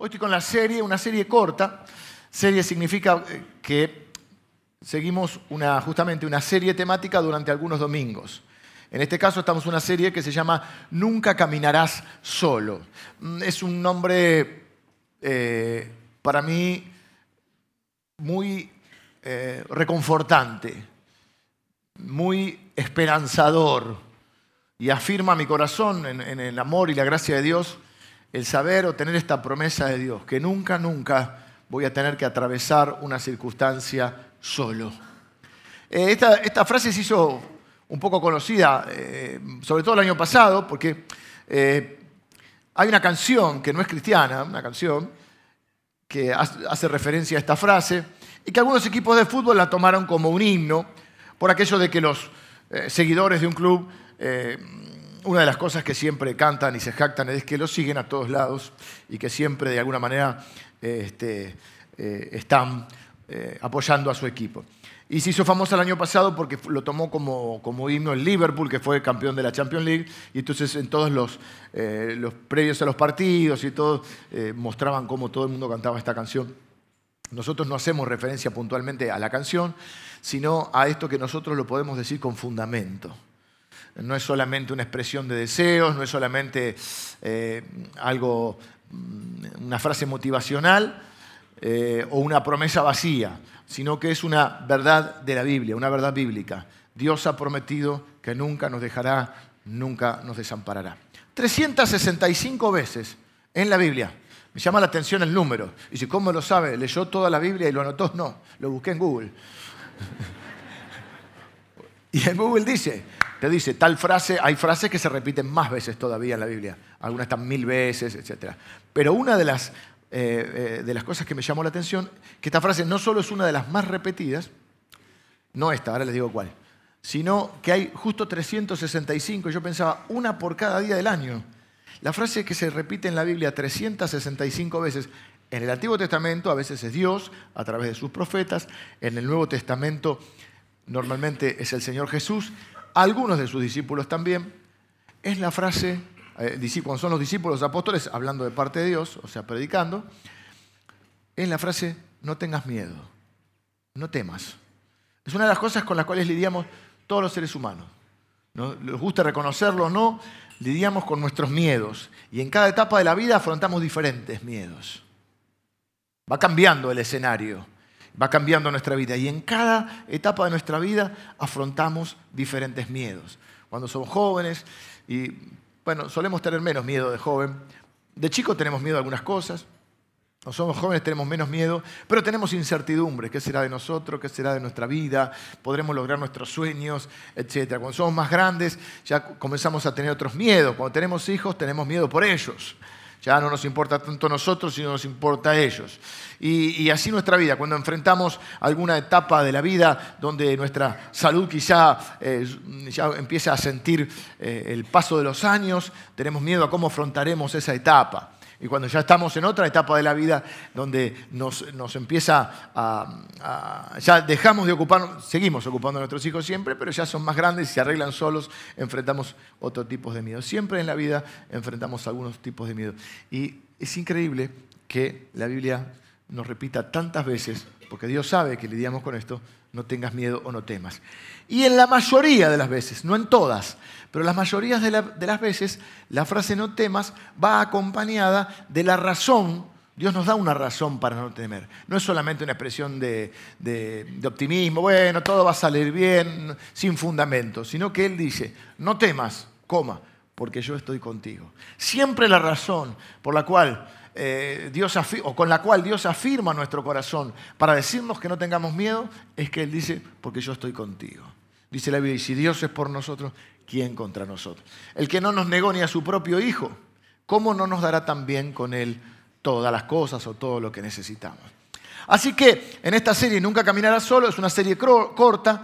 Hoy estoy con la serie, una serie corta. Serie significa eh, que seguimos una, justamente una serie temática durante algunos domingos. En este caso estamos en una serie que se llama Nunca caminarás solo. Mm, es un nombre eh, para mí muy eh, reconfortante, muy esperanzador y afirma mi corazón en el amor y la gracia de Dios el saber o tener esta promesa de Dios, que nunca, nunca voy a tener que atravesar una circunstancia solo. Eh, esta, frase se hizo un poco conocida, eh, sobre todo el año pasado, porque eh, hay una canción que no es cristiana, una canción que hace referencia a esta frase, y que algunos equipos de fútbol la tomaron como un himno, por aquello de que los seguidores de un club una de las cosas que siempre cantan y se jactan es que lo siguen a todos lados y que siempre de alguna manera este, eh, están eh, apoyando a su equipo. Y se hizo famosa el año pasado porque lo tomó como, como, himno el Liverpool, que fue campeón de la Champions League, y entonces en todos los, eh, los previos a los partidos y todo mostraban cómo todo el mundo cantaba esta canción. Nosotros no hacemos referencia puntualmente a la canción, sino a esto que nosotros lo podemos decir con fundamento no es solamente una expresión de deseos, no es solamente eh, algo, mm, una frase motivacional eh, o una promesa vacía, sino que es una verdad de la Biblia, una verdad bíblica. Dios ha prometido que nunca nos dejará, nunca nos desamparará. 365 veces en la Biblia. Me llama la atención el número. Y si, ¿cómo lo sabe? ¿Leyó toda la Biblia y lo anotó? No, lo busqué en Google. y en Google dice, te dice tal frase, hay frases que se repiten más veces todavía en la Biblia, algunas están mil veces, etc. Pero una de las, eh, eh, de las cosas que me llamó la atención, que esta frase no solo es una de las más repetidas, no esta, ahora les digo cuál, sino que hay justo 365, yo pensaba, una por cada día del año. La frase que se repite en la Biblia 365 veces, en el Antiguo Testamento a veces es Dios a través de sus profetas, en el Nuevo Testamento normalmente es el Señor Jesús, algunos de sus discípulos también, es la frase, eh, cuando son los discípulos apóstoles hablando de parte de Dios, o sea, predicando, es la frase, no tengas miedo, no temas. Es una de las cosas con las cuales lidiamos todos los seres humanos. ¿no? Les gusta reconocerlo o no, lidiamos con nuestros miedos. Y en cada etapa de la vida afrontamos diferentes miedos. Va cambiando el escenario va cambiando nuestra vida y en cada etapa de nuestra vida afrontamos diferentes miedos. Cuando somos jóvenes y, bueno, solemos tener menos miedo de joven. De chico tenemos miedo a algunas cosas. Cuando somos jóvenes tenemos menos miedo, pero tenemos incertidumbre. ¿Qué será de nosotros? ¿Qué será de nuestra vida? ¿Podremos lograr nuestros sueños? Etcétera. Cuando somos más grandes ya comenzamos a tener otros miedos. Cuando tenemos hijos tenemos miedo por ellos. Ya no nos importa tanto nosotros, sino nos importa a ellos. Y, así nuestra vida, cuando enfrentamos alguna etapa de la vida donde nuestra salud quizá eh, ya empieza a sentir eh, el paso de los años, tenemos miedo a cómo afrontaremos esa etapa. Y cuando ya estamos en otra etapa de la vida donde nos, empieza a, Ya dejamos de ocupar, seguimos ocupando a nuestros hijos siempre, pero ya son más grandes y se arreglan solos, enfrentamos otro tipo de miedo. Siempre en la vida enfrentamos algunos tipos de miedo. Y es increíble que la Biblia nos repita tantas veces, porque Dios sabe que lidiamos con esto, no tengas miedo o no temas. Y en la mayoría de las veces, no en todas, pero las mayorías de, las veces, la frase no temas va acompañada de la razón. Dios nos da una razón para no temer. No es solamente una expresión de, de optimismo, bueno, todo va a salir bien, sin fundamento, sino que Él dice, no temas, coma, porque yo estoy contigo. Siempre la razón por la cual eh, Dios o con la cual Dios afirma nuestro corazón para decirnos que no tengamos miedo, es que Él dice, porque yo estoy contigo. Dice la Biblia, y si Dios es por nosotros, ¿quién contra nosotros? El que no nos negó ni a su propio Hijo, ¿cómo no nos dará también con Él todas las cosas o todo lo que necesitamos? Así que en esta serie Nunca Caminarás Solo, es una serie corta,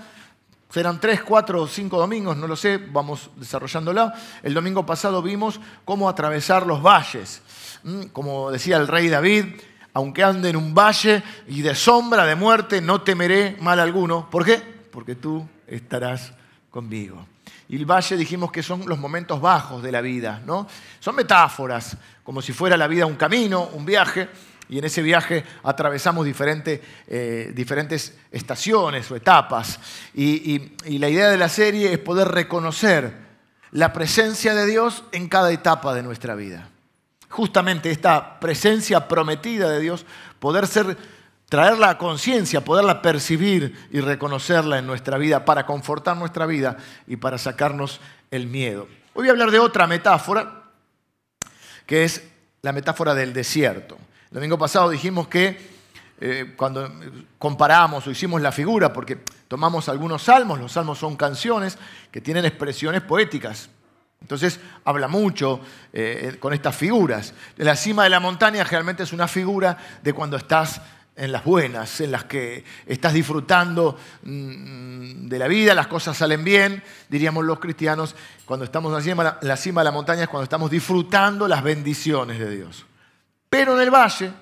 serán tres, cuatro o cinco domingos, no lo sé, vamos desarrollándola. El domingo pasado vimos cómo atravesar los valles. Mm, como decía el rey David, aunque ande en un valle y de sombra de muerte, no temeré mal alguno. ¿Por qué? Porque tú estarás conmigo. y el valle dijimos que son los momentos bajos de la vida, ¿no? Son metáforas, como si fuera la vida un camino, un viaje, y en ese viaje atravesamos eh, diferentes estaciones o etapas. Y, y la idea de la serie es poder reconocer la presencia de Dios en cada etapa de nuestra vida. Justamente esta presencia prometida de Dios, poder ser traerla a conciencia, poderla percibir y reconocerla en nuestra vida para confortar nuestra vida y para sacarnos el miedo. Hoy voy a hablar de otra metáfora, que es la metáfora del desierto. El domingo pasado dijimos que eh, cuando comparamos o hicimos la figura, porque tomamos algunos salmos, los salmos son canciones que tienen expresiones poéticas. Entonces habla mucho eh, con estas figuras. La cima de la montaña generalmente es una figura de cuando estás en las buenas, en las que estás disfrutando mm, de la vida, las cosas salen bien, diríamos los cristianos, cuando estamos en la cima de la montaña es cuando estamos disfrutando las bendiciones de Dios. Pero en el valle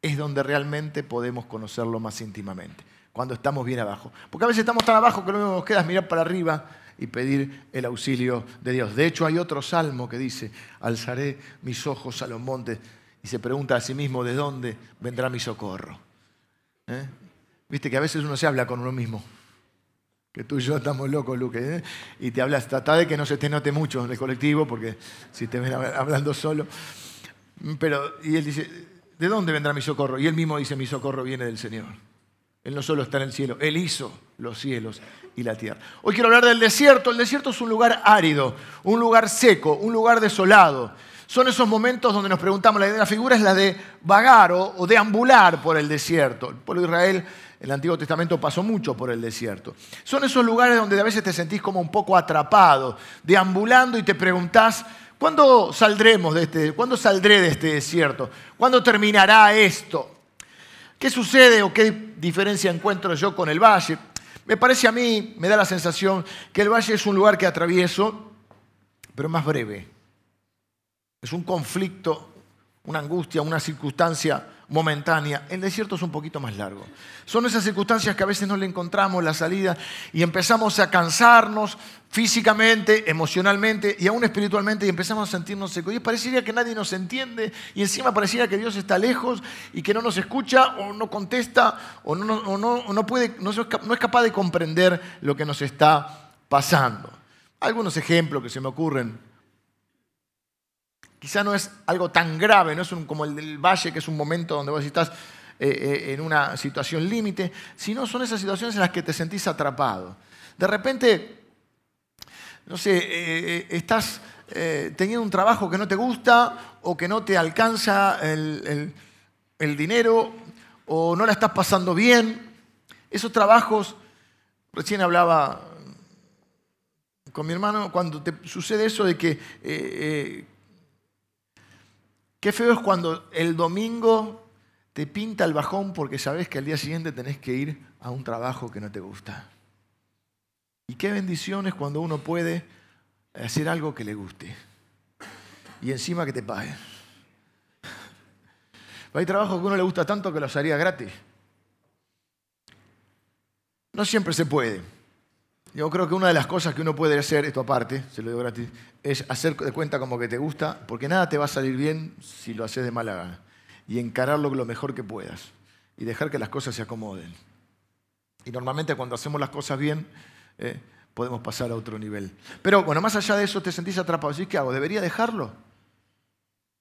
es donde realmente podemos conocerlo más íntimamente, cuando estamos bien abajo. Porque a veces estamos tan abajo que lo único que nos queda es mirar para arriba y pedir el auxilio de Dios. De hecho, hay otro salmo que dice, alzaré mis ojos a los montes y se pregunta a sí mismo, ¿de dónde vendrá mi socorro? ¿Eh? Viste que a veces uno se habla con uno mismo. Que tú y yo estamos locos, Luque. ¿eh? Y te hablas, trata de que no se te note mucho en el colectivo, porque si te ven hablando solo. Pero, y él dice, ¿de dónde vendrá mi socorro? Y él mismo dice, mi socorro viene del Señor. Él no solo está en el cielo, Él hizo los cielos y la tierra. Hoy quiero hablar del desierto. El desierto es un lugar árido, un lugar seco, un lugar desolado. Son esos momentos donde nos preguntamos, la idea de la figura es la de vagar o, deambular por el desierto. El pueblo de Israel el Antiguo Testamento pasó mucho por el desierto. Son esos lugares donde a veces te sentís como un poco atrapado, deambulando y te preguntás, ¿cuándo saldremos de este, cuándo saldré de este desierto? ¿Cuándo terminará esto? ¿Qué sucede o qué diferencia encuentro yo con el valle? Me parece a mí, me da la sensación que el valle es un lugar que atravieso, pero más breve. Es un conflicto, una angustia, una circunstancia momentánea. El desierto es un poquito más largo. Son esas circunstancias que a veces no le encontramos la salida y empezamos a cansarnos físicamente, emocionalmente y aún espiritualmente y empezamos a sentirnos secos. Y pareciera que nadie nos entiende y encima pareciera que Dios está lejos y que no nos escucha o no contesta o no, no, puede, no es capaz de comprender lo que nos está pasando. Algunos ejemplos que se me ocurren Quizá no es algo tan grave, no es como el del valle, que es un momento donde vos estás eh, eh, en una situación límite, sino son esas situaciones en las que te sentís atrapado. De repente, no sé, eh, estás teniendo un trabajo que no te gusta o que no te alcanza el, el dinero o no la estás pasando bien. Esos trabajos, recién hablaba con mi hermano, cuando te sucede eso de que Qué feo es cuando el domingo te pinta el bajón porque sabes que al día siguiente tenés que ir a un trabajo que no te gusta. Y qué bendición es cuando uno puede hacer algo que le guste. Y encima que te paguen. Hay trabajos que a uno le gusta tanto que los haría gratis. No siempre se puede. Yo creo que una de las cosas que uno puede hacer, esto aparte, se lo digo gratis, es hacer de cuenta como que te gusta, porque nada te va a salir bien si lo haces de mala gana. Y encararlo lo mejor que puedas. Y dejar que las cosas se acomoden. Y normalmente cuando hacemos las cosas bien, eh, podemos pasar a otro nivel. Pero bueno, más allá de eso, te sentís atrapado. ¿Sí? ¿Qué hago? ¿Debería dejarlo?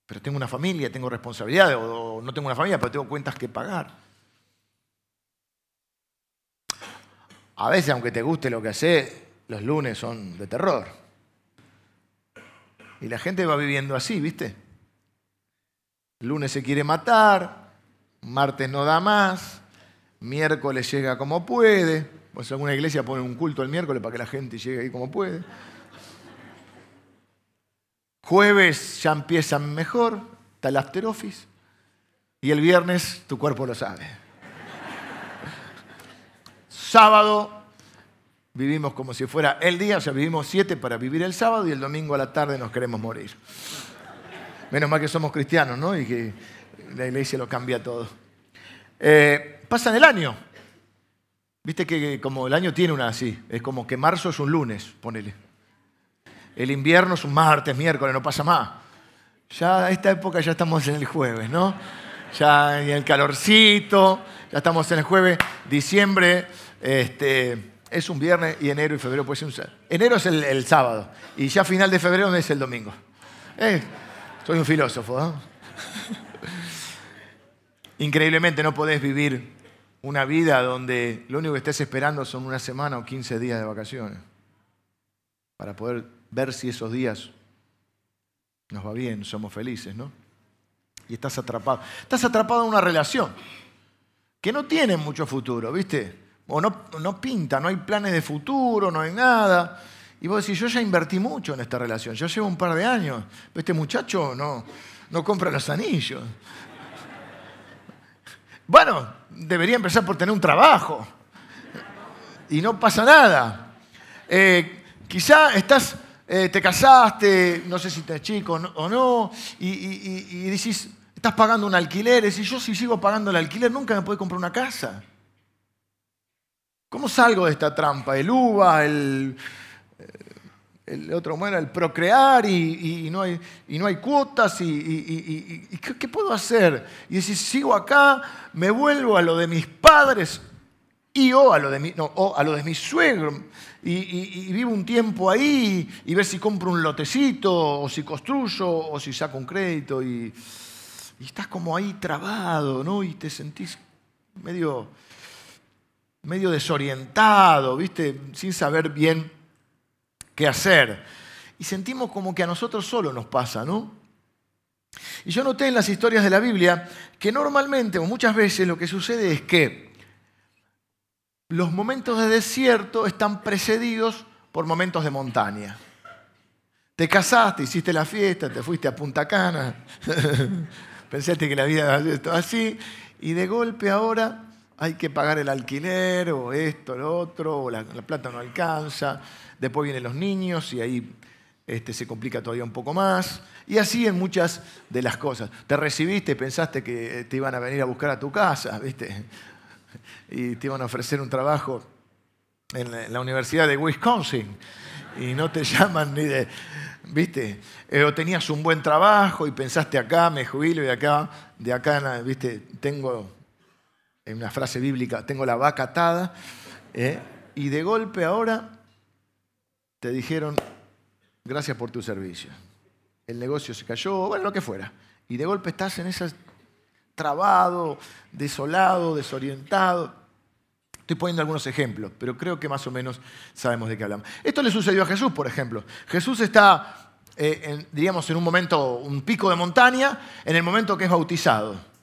Pero tengo una familia, tengo responsabilidades, o no tengo una familia, pero tengo cuentas que pagar. A veces, aunque te guste lo que haces, los lunes son de terror. Y la gente va viviendo así, ¿viste? Lunes se quiere matar, martes no da más, miércoles llega como puede. Pues alguna iglesia pone un culto el miércoles para que la gente llegue ahí como puede. Jueves ya empiezan mejor, está el after. Y el viernes tu cuerpo lo sabe sábado vivimos como si fuera el día, o sea, vivimos siete para vivir el sábado y el domingo a la tarde nos queremos morir. Menos mal que somos cristianos, ¿no? Y que la iglesia lo cambia todo. Eh, pasa en el año. Viste que como el año tiene una así, es como que marzo es un lunes, ponele. El invierno es un martes, miércoles, no pasa más. Ya a esta época ya estamos en el jueves, ¿no? Ya en el calorcito, ya estamos en el jueves, diciembre, este, es un viernes y enero y febrero puede ser un Enero es el, sábado y ya final de febrero es el domingo. Eh, soy un filósofo. ¿no? Increíblemente no podés vivir una vida donde lo único que estés esperando son una semana o 15 días de vacaciones para poder ver si esos días nos va bien, somos felices, ¿no? Y estás atrapado. Estás atrapado en una relación que no tiene mucho futuro, ¿viste? O no, no pinta, no hay planes de futuro, no hay nada. Y vos decís, yo ya invertí mucho en esta relación, yo llevo un par de años, este muchacho no, no compra los anillos. Bueno, debería empezar por tener un trabajo. Y no pasa nada. Eh, quizá estás, eh, te casaste, no sé si estás chico o no, y, y, decís, estás pagando un alquiler. Y decís, yo si sigo pagando el alquiler nunca me puedo comprar una casa. ¿Cómo salgo de esta trampa? El uva, el, el otro bueno, el procrear y, no, hay, y no hay cuotas y, ¿qué, puedo hacer? Y si sigo acá, me vuelvo a lo de mis padres y o a lo de mi, no, o a lo de mis suegros y, vivo un tiempo ahí y ver si compro un lotecito o si construyo o si saco un crédito y, estás como ahí trabado, ¿no? Y te sentís medio, medio desorientado, ¿viste? Sin saber bien qué hacer. Y sentimos como que a nosotros solo nos pasa, ¿no? Y yo noté en las historias de la Biblia que normalmente o muchas veces lo que sucede es que los momentos de desierto están precedidos por momentos de montaña. Te casaste, hiciste la fiesta, te fuiste a Punta Cana, pensaste que la vida estaba así, y de golpe ahora hay que pagar el alquiler o esto, lo otro, o la plata no alcanza, después vienen los niños y ahí este, se complica todavía un poco más. Y así en muchas de las cosas. Te recibiste, pensaste que te iban a venir a buscar a tu casa, ¿viste? Y te iban a ofrecer un trabajo en la Universidad de Wisconsin y no te llaman ni de, ¿viste? Eh, o tenías un buen trabajo y pensaste acá, me jubilo y acá, de acá, ¿viste? Tengo, en una frase bíblica, tengo la vaca atada, ¿eh? y de golpe ahora te dijeron, gracias por tu servicio. El negocio se cayó, bueno, lo que fuera. Y de golpe estás en ese trabado, desolado, desorientado. Estoy poniendo algunos ejemplos, pero creo que más o menos sabemos de qué hablamos. Esto le sucedió a Jesús, por ejemplo. Jesús está, eh, en, diríamos, en un momento, un pico de montaña, en el momento que es bautizado.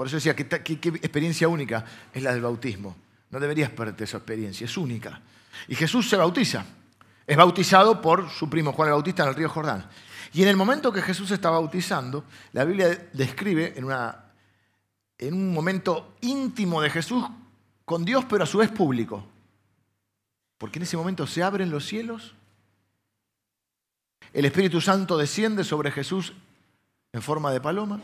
Por eso decía, qué, experiencia única es la del bautismo. No deberías perderte esa experiencia, es única. Y Jesús se bautiza. Es bautizado por su primo Juan el Bautista en el río Jordán. Y en el momento que Jesús está bautizando, la Biblia describe en un momento íntimo de Jesús con Dios, pero a su vez público. Porque en ese momento se abren los cielos, el Espíritu Santo desciende sobre Jesús en forma de paloma.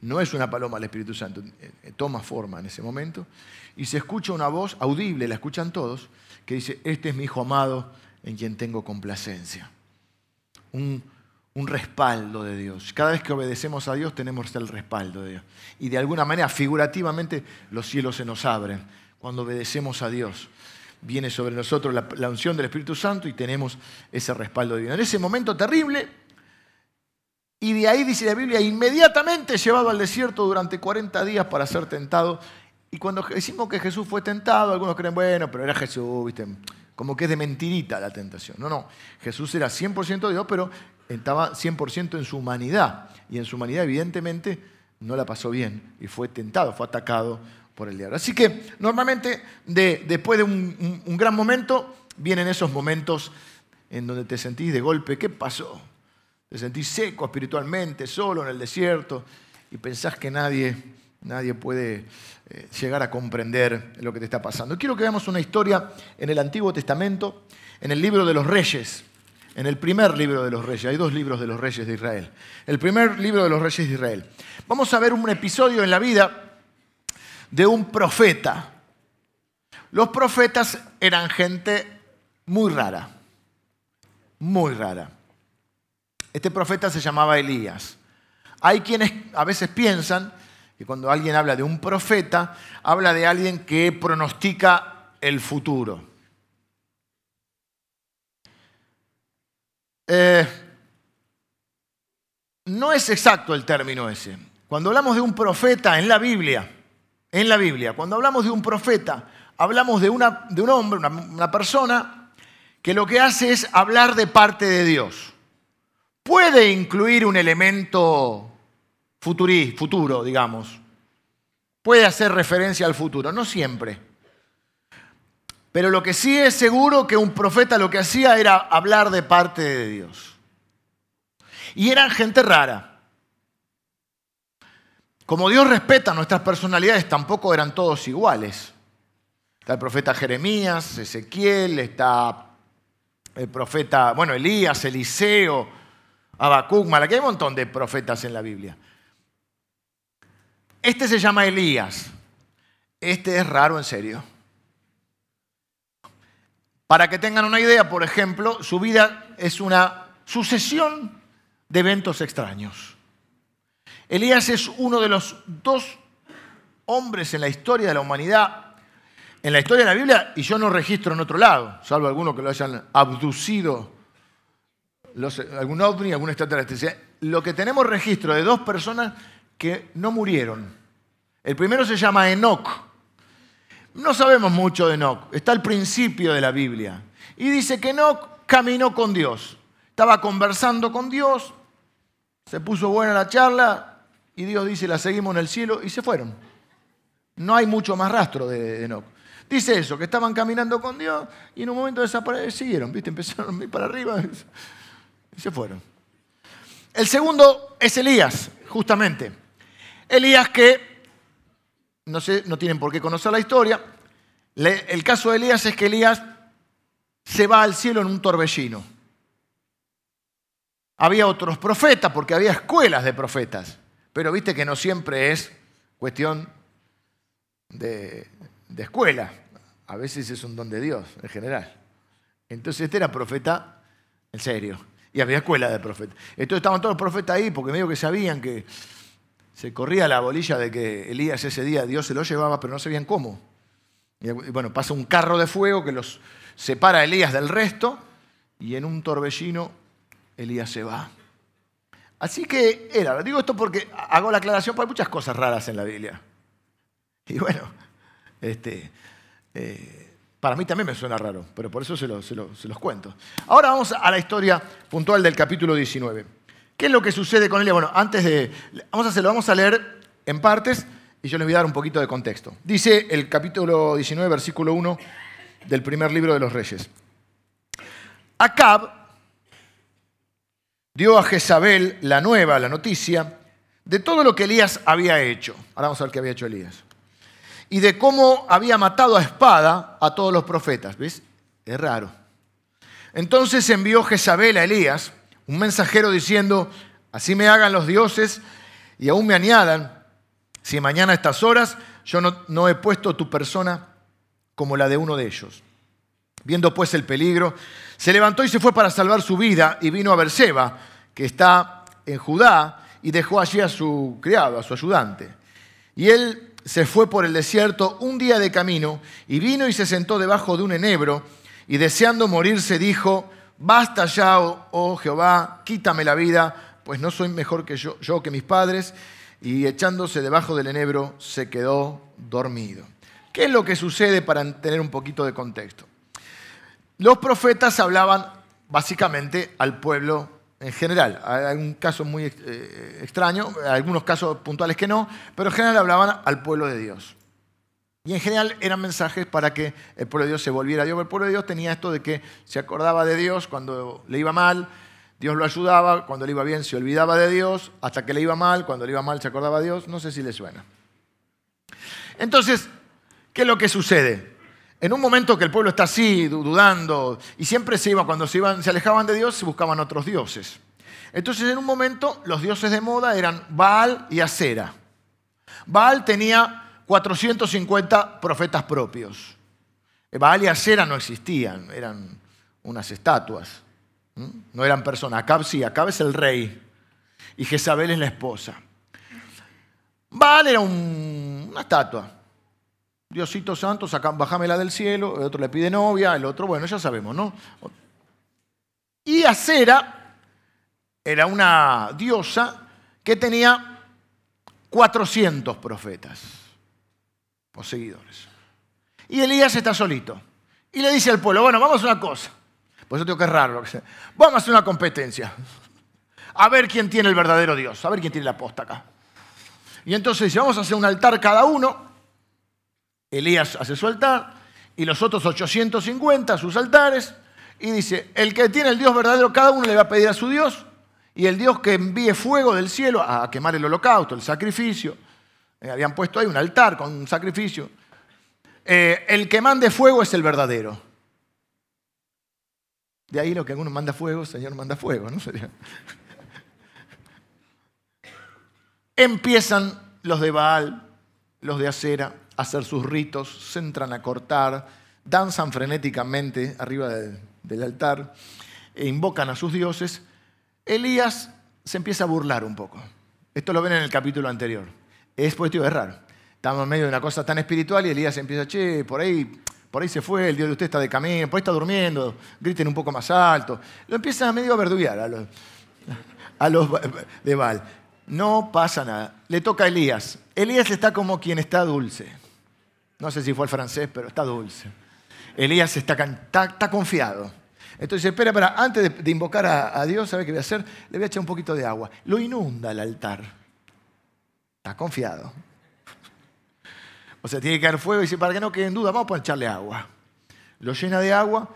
No es una paloma el Espíritu Santo, eh, toma forma en ese momento. Y se escucha una voz audible, la escuchan todos, que dice, este es mi hijo amado en quien tengo complacencia. Un, respaldo de Dios. Cada vez que obedecemos a Dios tenemos el respaldo de Dios. Y de alguna manera, figurativamente, los cielos se nos abren. Cuando obedecemos a Dios, viene sobre nosotros la, la unción del Espíritu Santo y tenemos ese respaldo de Dios. En ese momento terrible, y de ahí dice la Biblia, inmediatamente llevado al desierto durante 40 días para ser tentado y cuando decimos que Jesús fue tentado, algunos creen, bueno, pero era Jesús, ¿viste? Como que es de mentirita la tentación. No, no. Jesús era 100% Dios, pero estaba 100% en su humanidad. Y en su humanidad, evidentemente, no la pasó bien y fue tentado, fue atacado por el diablo. Así que normalmente, después de un, un gran momento, vienen esos momentos en donde te sentís de golpe, ¿qué pasó? Te sentís seco espiritualmente, solo en el desierto y pensás que nadie Nadie puede eh, llegar a comprender lo que te está pasando. Quiero que veamos una historia en el Antiguo Testamento, en el libro de los reyes, en el primer libro de los reyes. Hay dos libros de los reyes de Israel. El primer libro de los reyes de Israel. Vamos a ver un episodio en la vida de un profeta. Los profetas eran gente muy rara. muy rara. Este profeta se llamaba Elías. Hay quienes a veces piensan que cuando alguien habla de un profeta, habla de alguien que pronostica el futuro. Eh, no es exacto el término ese. Cuando hablamos de un profeta en la Biblia, en la Biblia, cuando hablamos de un profeta, hablamos de, una, de un hombre, una, una persona, que lo que hace es hablar de parte de Dios. Puede incluir un elemento futuro, digamos. Puede hacer referencia al futuro, no siempre. Pero lo que sí es seguro que un profeta lo que hacía era hablar de parte de Dios. Y eran gente rara. Como Dios respeta nuestras personalidades, tampoco eran todos iguales. Está el profeta Jeremías, Ezequiel, está el profeta, bueno, Elías, Eliseo, Habacuc, Malaquía, hay un montón de profetas en la Biblia. Este se llama Elías. Este es raro en serio. Para que tengan una idea, por ejemplo, su vida es una sucesión de eventos extraños. Elías es uno de los dos hombres en la historia de la humanidad, en la historia de la Biblia, y yo no registro en otro lado, salvo algunos que lo hayan abducido, algún ovni, algún extraterrestre. Lo que tenemos registro de dos personas que no murieron. El primero se llama Enoch. No sabemos mucho de Enoch, está al principio de la Biblia. Y dice que Enoch caminó con Dios. Estaba conversando con Dios, se puso buena la charla y Dios dice, la seguimos en el cielo y se fueron. No hay mucho más rastro de Enoch. Dice eso, que estaban caminando con Dios y en un momento desaparecieron, ¿viste? Empezaron a ir para arriba y se fueron. El segundo es Elías, justamente. Elías que, no sé, no tienen por qué conocer la historia, el caso de Elías es que Elías se va al cielo en un torbellino. Había otros profetas, porque había escuelas de profetas, pero viste que no siempre es cuestión de, de escuela, a veces es un don de Dios en general. Entonces este era profeta en serio, y había escuela de profetas. Entonces estaban todos los profetas ahí, porque medio que sabían que se corría la bolilla de que Elías ese día Dios se lo llevaba, pero no sabían cómo. Y bueno, pasa un carro de fuego que los separa a Elías del resto y en un torbellino Elías se va. Así que era, digo esto porque hago la aclaración, porque hay muchas cosas raras en la Biblia. Y bueno, este, eh, para mí también me suena raro, pero por eso se, los cuento. Ahora vamos a la historia puntual del capítulo 19. ¿Qué es lo que sucede con Elías? Bueno, antes de... Vamos a hacerlo, vamos a leer en partes y yo les voy a dar un poquito de contexto. Dice el capítulo 19, versículo 1 del primer libro de los reyes. Acab dio a Jezabel la nueva, la noticia, de todo lo que Elías había hecho. Ahora vamos a ver qué había hecho Elías. Y de cómo había matado a espada a todos los profetas. ¿Ves? Es raro. Entonces envió Jezabel a Elías un mensajero diciendo, así me hagan los dioses y aún me añadan, si mañana a estas horas yo no, he puesto tu persona como la de uno de ellos. Viendo pues el peligro, se levantó y se fue para salvar su vida y vino a Berseba, que está en Judá, y dejó allí a su criado, a su ayudante. Y él se fue por el desierto un día de camino y vino y se sentó debajo de un enebro y deseando morirse dijo, basta ya, oh, oh, Jehová, quítame la vida, pues no soy mejor que yo, yo que mis padres. Y echándose debajo del enebro, se quedó dormido. ¿Qué es lo que sucede para tener un poquito de contexto? Los profetas hablaban básicamente al pueblo en general. Hay un caso muy eh, extraño, algunos casos puntuales que no, pero en general hablaban al pueblo de Dios. Y en general eran mensajes para que el pueblo de Dios se volviera a Dios. El pueblo de Dios tenía esto de que se acordaba de Dios cuando le iba mal, Dios lo ayudaba, cuando le iba bien se olvidaba de Dios, hasta que le iba mal, cuando le iba mal se acordaba de Dios. No sé si le suena. Entonces, ¿qué es lo que sucede? En un momento que el pueblo está así, dudando, y siempre se iba, cuando se, iban, se alejaban de Dios, se buscaban otros dioses. Entonces, en un momento, los dioses de moda eran Baal y Acera. Baal tenía 450 profetas propios. Baal y Acera no existían, eran unas estatuas. No eran personas. Acab sí, Acab es el rey. Y Jezabel es la esposa. Baal era una estatua. Diosito santo, bájamela del cielo. El otro le pide novia, el otro, bueno, ya sabemos, ¿no? Y Acera era una diosa que tenía 400 profetas o seguidores. Y Elías está solito. Y le dice al pueblo, bueno, vamos a una cosa. Pues yo tengo que raro. Vamos a hacer una competencia. A ver quién tiene el verdadero Dios. A ver quién tiene la posta acá. Y entonces dice, vamos a hacer un altar cada uno. Elías hace su altar. Y los otros 850 sus altares. Y dice, el que tiene el Dios verdadero, cada uno le va a pedir a su Dios. Y el Dios que envíe fuego del cielo a quemar el holocausto, el sacrificio. Eh, habían puesto ahí un altar con un sacrificio. Eh, el que mande fuego es el verdadero. De ahí lo que alguno manda fuego, Señor manda fuego, ¿no? Empiezan los de Baal, los de Acera, hacer sus ritos, se entran a cortar, danzan frenéticamente arriba del altar, e invocan a sus dioses. Elías se empieza a burlar un poco. Esto lo ven en el capítulo anterior. Es positivo, es raro. Estamos en medio de una cosa tan espiritual y Elías empieza, che, por ahí, por ahí se fue, el Dios de usted está de camino, por ahí está durmiendo, griten un poco más alto. Lo empiezan a medio a verduguear a los, a los de Baal. No pasa nada. Le toca a Elías. Elías está como quien está dulce. No sé si fue el francés, pero está dulce. Elías está, confiado. Entonces, espera, espera, antes de, invocar a, a Dios, ¿sabe qué voy a hacer? Le voy a echar un poquito de agua. Lo inunda el altar. Está confiado. O sea, tiene que caer fuego y dice, para que no quede en duda, vamos a echarle agua. Lo llena de agua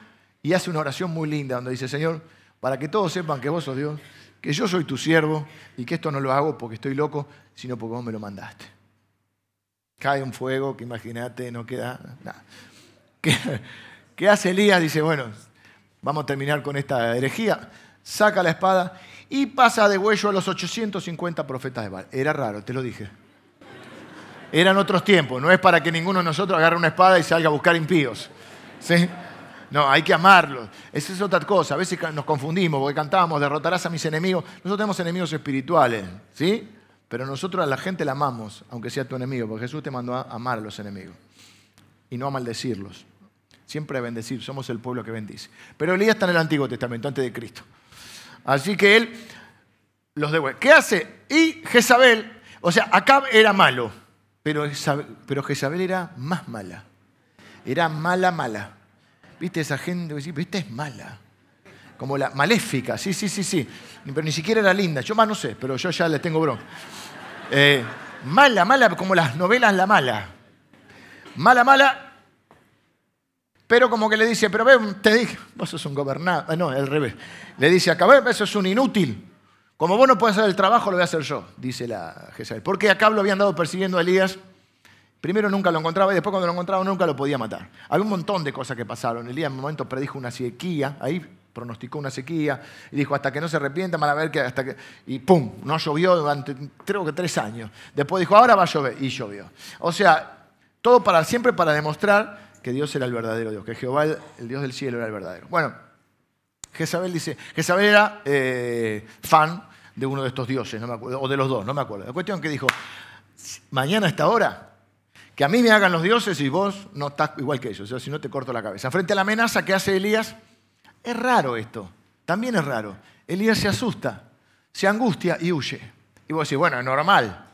y hace una oración muy linda donde dice, Señor, para que todos sepan que vos sos Dios, que yo soy tu siervo y que esto no lo hago porque estoy loco, sino porque vos me lo mandaste. Cae un fuego que imagínate, no queda nada. ¿Qué, ¿Qué hace Elías? Dice, bueno, vamos a terminar con esta herejía. Saca la espada y pasa de huello a los 850 profetas de Baal. Era raro, te lo dije. Eran otros tiempos, no es para que ninguno de nosotros agarre una espada y salga a buscar impíos. ¿Sí? No, hay que amarlos. Esa es otra cosa. A veces nos confundimos porque cantábamos, derrotarás a mis enemigos. Nosotros tenemos enemigos espirituales, ¿sí? Pero nosotros a la gente la amamos, aunque sea tu enemigo, porque Jesús te mandó a amar a los enemigos y no a maldecirlos. Siempre a bendecir, somos el pueblo que bendice. Pero Elías está en el Antiguo Testamento, antes de Cristo. Así que él los devuelve. ¿Qué hace? Y Jezabel, o sea, Acab era malo, pero, Jezabel era más mala. Era mala, mala. ¿Viste esa gente? Esta es mala. Como la maléfica, sí, sí, sí, sí. Pero ni siquiera era linda. Yo más no sé, pero yo ya le tengo bronca. Eh, mala, mala, como las novelas La Mala. Mala, mala. Pero como que le dice, pero ve, te dije, vos sos un gobernador. Ah, no, al revés. Le dice acá, eso es un inútil. Como vos no puedes hacer el trabajo, lo voy a hacer yo, dice la Jezabel. Porque acá lo habían dado persiguiendo a Elías Primero nunca lo encontraba y después cuando lo encontraba nunca lo podía matar. Había un montón de cosas que pasaron. El día en un momento predijo una sequía, ahí pronosticó una sequía y dijo hasta que no se arrepienta, van a ver que hasta que... Y ¡pum! No llovió durante creo que tres años. Después dijo, ahora va a llover y llovió. O sea, todo para siempre para demostrar que Dios era el verdadero Dios, que Jehová, el Dios del cielo, era el verdadero. Bueno, Jezabel dice, Jezabel era eh, fan de uno de estos dioses, no me acuerdo, o de los dos, no me acuerdo. La cuestión que dijo, mañana a esta hora que a mí me hagan los dioses y vos no estás igual que ellos, o sea, si no te corto la cabeza. Frente a la amenaza que hace Elías, es raro esto, también es raro. Elías se asusta, se angustia y huye. Y vos decís, bueno, es normal,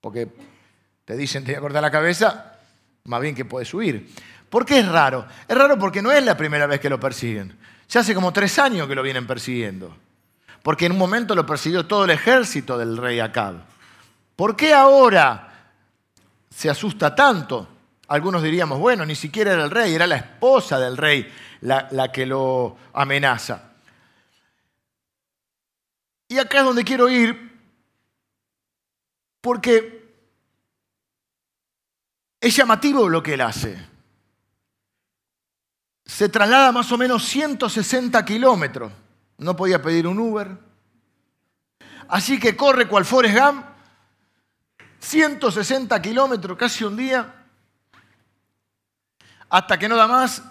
porque te dicen te voy a cortar la cabeza, más bien que puedes huir. ¿Por qué es raro? Es raro porque no es la primera vez que lo persiguen. Ya hace como tres años que lo vienen persiguiendo. Porque en un momento lo persiguió todo el ejército del rey Acab. ¿Por qué ahora se asusta tanto. Algunos diríamos, bueno, ni siquiera era el rey, era la esposa del rey la, que lo amenaza. Y acá es donde quiero ir, porque es llamativo lo que él hace. Se traslada más o menos 160 kilómetros. No podía pedir un Uber. Así que corre cual Forrest Gump 160 kilómetros, casi un día, hasta que no da más.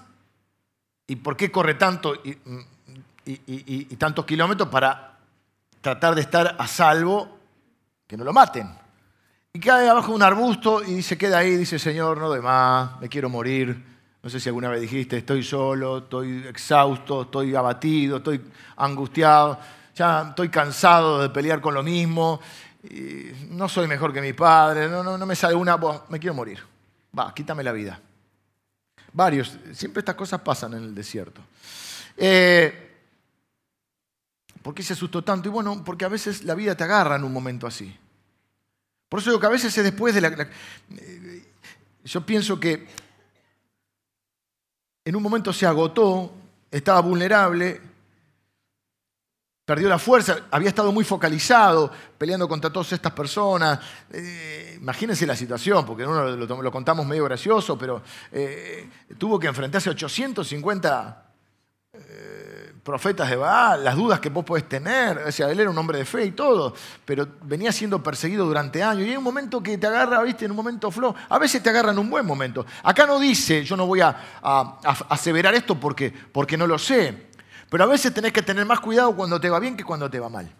¿Y por qué corre tanto? Y, tantos kilómetros para tratar de estar a salvo, que no lo maten. Y cae abajo de un arbusto y se queda ahí, dice, Señor, no doy más, me quiero morir. No sé si alguna vez dijiste, estoy solo, estoy exhausto, estoy abatido, estoy angustiado, ya estoy cansado de pelear con lo mismo, no soy mejor que mi padre, no, no, no me sale una, me quiero morir. Va, quítame la vida. Varios, siempre estas cosas pasan en el desierto. Eh, ¿Por qué se asustó tanto? Y bueno, porque a veces la vida te agarra en un momento así. Por eso digo que a veces es después de la... Eh, yo pienso que en un momento se agotó, estaba vulnerable, perdió la fuerza, había estado muy focalizado, peleando contra todas estas personas. Eh, imagínense la situación, porque uno lo, contamos medio gracioso, pero eh, tuvo que enfrentarse a 850 profetas de Baal, las dudas que vos podés tener. O sea, él era un hombre de fe y todo, pero venía siendo perseguido durante años. Y hay un momento que te agarra, viste, en un momento flow. A veces te agarra en un buen momento. Acá no dice, yo no voy a, aseverar esto porque, porque no lo sé. Pero a veces tenés que tener más cuidado cuando te va bien que cuando te va mal.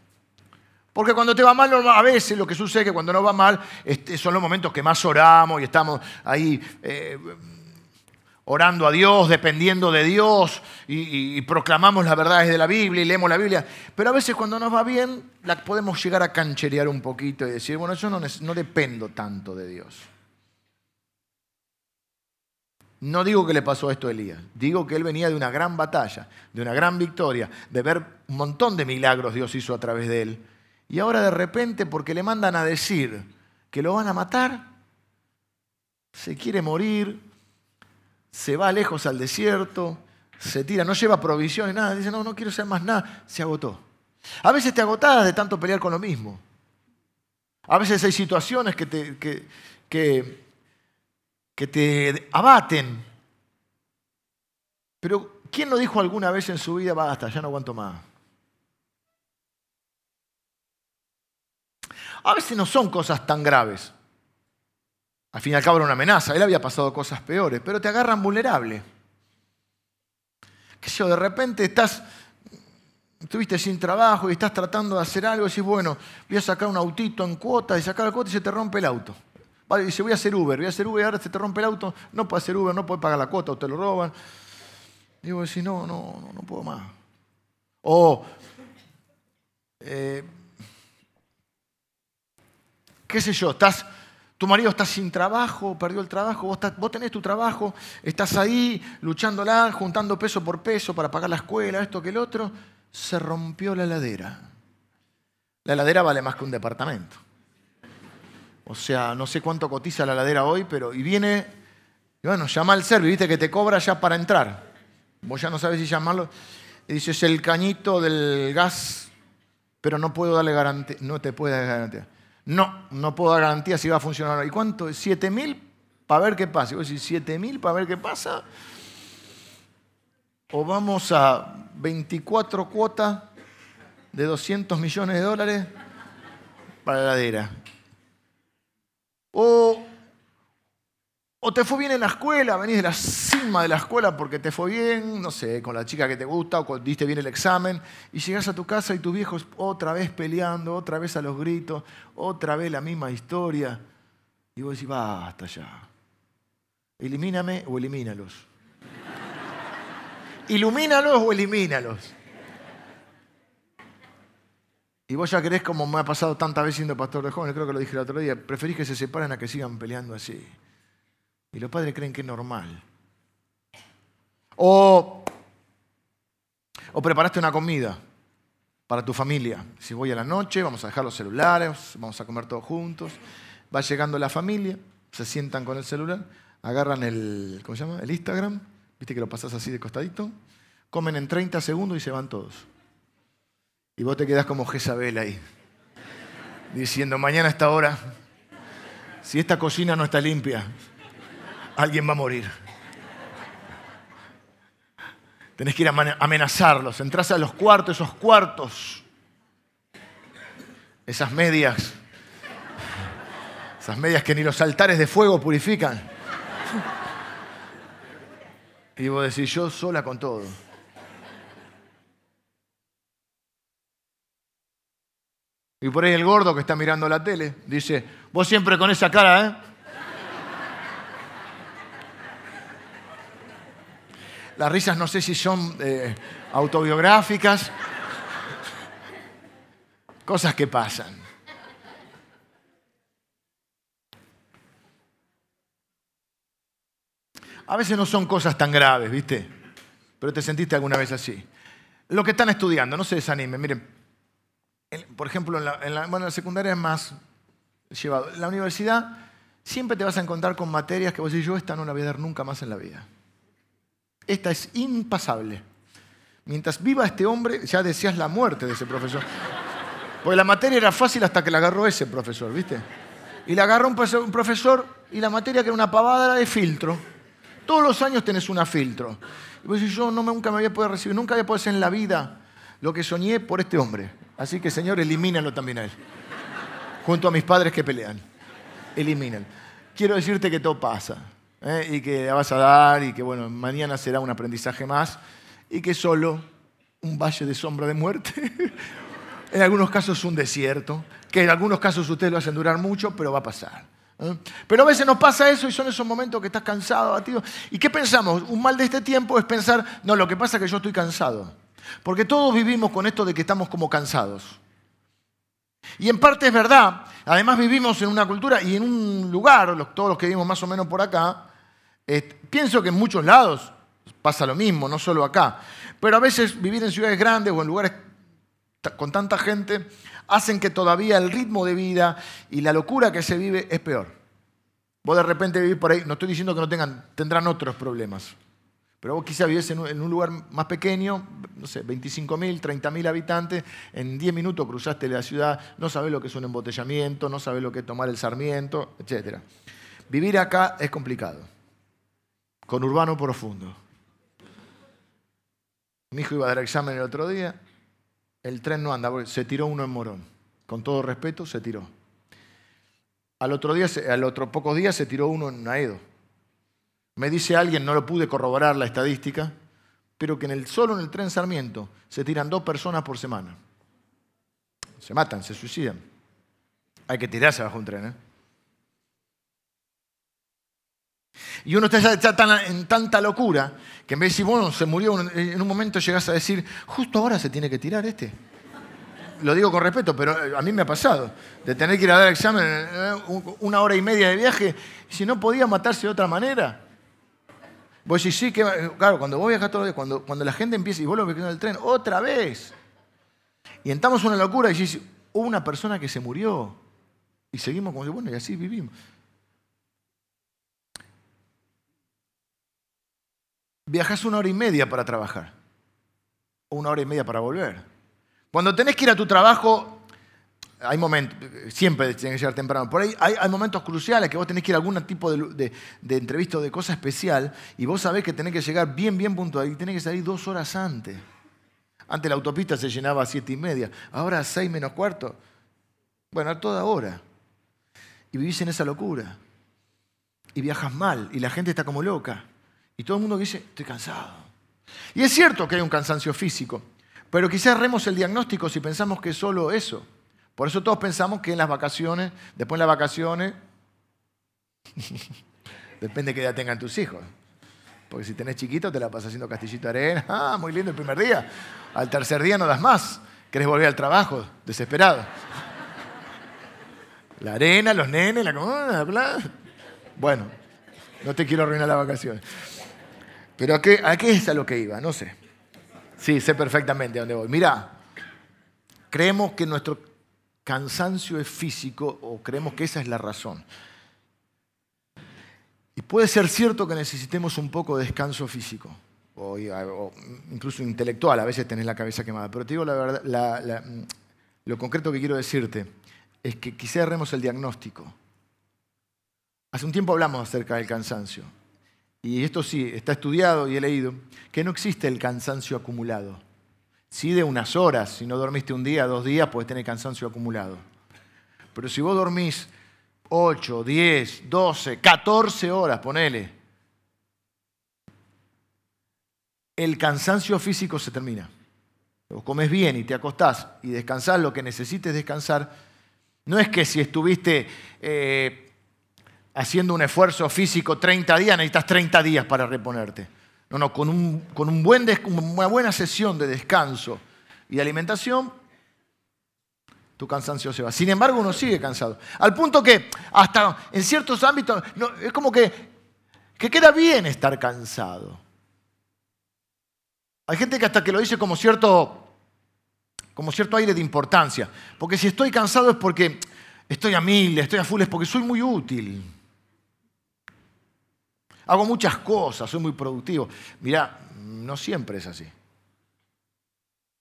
Porque cuando te va mal, a veces lo que sucede es que cuando no va mal este, son los momentos que más oramos y estamos ahí eh, orando a Dios, dependiendo de Dios y, proclamamos las verdades de la Biblia y leemos la Biblia. Pero a veces cuando nos va bien, la podemos llegar a cancherear un poquito y decir, bueno, yo no, no dependo tanto de Dios. No digo que le pasó esto a Elías, digo que él venía de una gran batalla, de una gran victoria, de ver un montón de milagros Dios hizo a través de él. Y ahora de repente, porque le mandan a decir que lo van a matar, se quiere morir, se va lejos al desierto, se tira, no lleva provisiones, nada, dice, no, no quiero ser más nada, se agotó. A veces te agotas de tanto pelear con lo mismo. A veces hay situaciones que te, que, que, te abaten. Pero ¿quién no dijo alguna vez en su vida, basta, ya no aguanto más? A veces no son cosas tan graves. Al fin y al cabo era una amenaza, él había pasado cosas peores, pero te agarran vulnerable. Que yo, de repente estás, estuviste sin trabajo y estás tratando de hacer algo y dices, bueno, voy a sacar un autito en cuota y sacar la cuota y se te rompe el auto. Vale, dice, voy a hacer Uber, voy a hacer Uber ahora se te rompe el auto, no puedes hacer Uber, no puedes pagar la cuota o te lo roban. Digo, si no, no, no, no puedo más. O, eh, qué sé yo, estás tu marido está sin trabajo, perdió el trabajo, vos, tenés tu trabajo, estás ahí luchándola, juntando peso por peso para pagar la escuela, esto que el otro. Se rompió la heladera. La heladera vale más que un departamento. O sea, no sé cuánto cotiza la heladera hoy, pero y viene, bueno, llama al servicio, viste que te cobra ya para entrar. Vos ya no sabes si llamarlo. Y dices, el cañito del gas, pero no puedo darle garantía, no te puede dar garantía. No, no puedo dar garantía si va a funcionar. ¿Y cuánto? ¿7 mil? Para ver qué pasa. Y vos decís, ¿7 mil para ver qué pasa? O vamos a 24 cuotas de 200 millones de dólares para la heladera. O te fue bien en la escuela, venís de la cima de la escuela porque te fue bien, no sé, con la chica que te gusta o diste bien el examen, y llegas a tu casa y tu viejo otra vez peleando, otra vez a los gritos, otra vez la misma historia. Y vos decís, basta ya. Elimíname o elimínalos. Ilumínalos o elimínalos. Y vos ya querés, como me ha pasado tantas veces siendo pastor de jóvenes, creo que lo dije el otro día, preferís que se separen a que sigan peleando así. Y los padres creen que es normal. O, o preparaste una comida para tu familia. Si voy a la noche, vamos a dejar los celulares, vamos a comer todos juntos. Va llegando la familia, se sientan con el celular, agarran el, ¿cómo se llama? El Instagram, viste que lo pasas así de costadito, comen en 30 segundos y se van todos. Y vos te quedás como Jezabel ahí, diciendo, mañana a esta hora, si esta cocina no está limpia, alguien va a morir. Tenés que ir a amenazarlos. Entrás a los cuartos, esos cuartos, esas medias, esas medias que ni los altares de fuego purifican. Y vos decís, yo sola con todo. Y por ahí el gordo que está mirando la tele dice, vos siempre con esa cara, ¿eh? Las risas no sé si son eh, autobiográficas, cosas que pasan. A veces no son cosas tan graves, ¿viste? Pero te sentiste alguna vez así. Lo que están estudiando, no se desanimen. Miren, por ejemplo, en la, en la secundaria es más llevado. En la universidad siempre te vas a encontrar con materias que vos decís, yo esta no la voy a dar nunca más en la vida. Esta es impasable. Mientras viva este hombre, ya decías la muerte de ese profesor. Porque la materia era fácil hasta que la agarró ese profesor, ¿viste? Y la agarró un profesor y la materia que era una pavada era de filtro. Todos los años tenés una filtro. Y vos decís, yo no, nunca me había podido recibir, nunca había podido hacer en la vida lo que soñé por este hombre. Así que, Señor, elimínalo también a él. Junto a mis padres que pelean. Elimínalo. Quiero decirte que todo pasa. ¿eh? Y que vas a dar y que, bueno, mañana será un aprendizaje más. Y que solo un valle de sombra de muerte. en algunos casos un desierto. Que en algunos casos ustedes lo hacen durar mucho, pero va a pasar. ¿eh? Pero a veces nos pasa eso y son esos momentos que estás cansado, abatido. ¿Y qué pensamos? Un mal de este tiempo es pensar, no, lo que pasa es que yo estoy cansado. Porque todos vivimos con esto de que estamos como cansados. Y en parte es verdad. Además vivimos en una cultura y en un lugar, todos los que vivimos más o menos por acá, pienso que en muchos lados pasa lo mismo, no solo acá. Pero a veces vivir en ciudades grandes o en lugares con tanta gente hacen que todavía el ritmo de vida y la locura que se vive es peor. Vos de repente vivís por ahí, no estoy diciendo que no tengan, tendrán otros problemas, pero vos quizás vivís en un, lugar más pequeño, no sé, 25.000, 30.000 habitantes, en 10 minutos cruzaste la ciudad, no sabés lo que es un embotellamiento, no sabés lo que es tomar el sarmiento, etc. Vivir acá es complicado, con urbano profundo. Mi hijo iba a dar examen el otro día, el tren no anda, se tiró uno en Morón. Con todo respeto, se tiró. Al otro, día, al otro pocos días se tiró uno en Naedo. Me dice alguien, no lo pude corroborar la estadística, pero que en el, solo en el tren Sarmiento se tiran dos personas por semana. Se matan, se suicidan. Hay que tirarse bajo un tren. ¿eh? Y uno está en tanta locura que en vez de decir, bueno, se murió, en un momento llegas a decir, justo ahora se tiene que tirar este. Lo digo con respeto, pero eh, a mí me ha pasado, de tener que ir a dar examen eh, una hora y media de viaje, si no podía matarse de otra manera. Vos decís, sí, que, claro, cuando vos viajas todos los días, cuando, cuando la gente empieza y vos lo ves en el tren, otra vez. Y entramos en una locura y decís, hubo una persona que se murió. Y seguimos como, bueno, y así vivimos. viajas una hora y media para trabajar, o una hora y media para volver. Cuando tenés que ir a tu trabajo, hay momentos, siempre tienes que llegar temprano, por ahí hay, momentos cruciales que vos tenés que ir a algún tipo de, entrevista o de cosa especial y vos sabés que tenés que llegar bien, bien puntual y tenés que salir dos horas antes. Antes la autopista se llenaba a siete y media, ahora a seis menos cuarto. Bueno, a toda hora. Y vivís en esa locura. Y viajas mal y la gente está como loca. Y todo el mundo dice, estoy cansado. Y es cierto que hay un cansancio físico, pero quizás erremos el diagnóstico si pensamos que es solo eso. Por eso todos pensamos que en las vacaciones, después de las vacaciones, depende de qué edad tengan tus hijos. Porque si tenés chiquito te la pasas haciendo castillito de arena, ah, muy lindo el primer día. Al tercer día no das más, querés volver al trabajo, desesperado. La arena, los nenes, la comida. Bueno, no te quiero arruinar las vacaciones. Pero ¿a qué, ¿a qué es a lo que iba? No sé. Sí, sé perfectamente a dónde voy. Mira, creemos que nuestro cansancio es físico o creemos que esa es la razón. Y puede ser cierto que necesitemos un poco de descanso físico o, incluso intelectual, a veces tenés la cabeza quemada. Pero te digo la verdad, lo concreto que quiero decirte es que quizá erremos el diagnóstico. Hace un tiempo hablamos acerca del cansancio y esto sí, está estudiado y he leído, que no existe el cansancio acumulado. Sí de unas horas, si no dormiste un día, dos días, puedes tener cansancio acumulado. Pero si vos dormís 8, 10, 12, 14 horas, ponele, el cansancio físico se termina. o comes bien y te acostás y descansás lo que necesites descansar, no es que si estuviste eh, haciendo un esfuerzo físico 30 días, necesitas 30 días para reponerte. No, no, con, un, con una buena sesión de descanso y de alimentación, tu cansancio se va. Sin embargo, uno sigue cansado. Al punto que hasta en ciertos ámbitos es como que, que queda bien estar cansado. Hay gente que hasta que lo dice como cierto, como cierto aire de importancia. Porque si estoy cansado es porque estoy a mil, estoy a full, es porque soy muy útil. Hago muchas cosas, soy muy productivo. Mira, no siempre es así.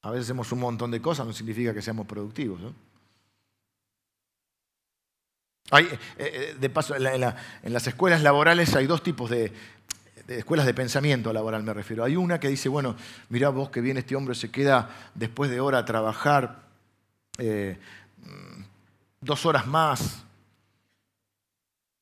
A veces hacemos un montón de cosas, no significa que seamos productivos. Hay, eh, eh, de paso, en, las escuelas laborales hay dos tipos de, escuelas de pensamiento laboral, me refiero. Hay una que dice, bueno, mira vos que viene este hombre, se queda después de hora a trabajar eh, dos horas más.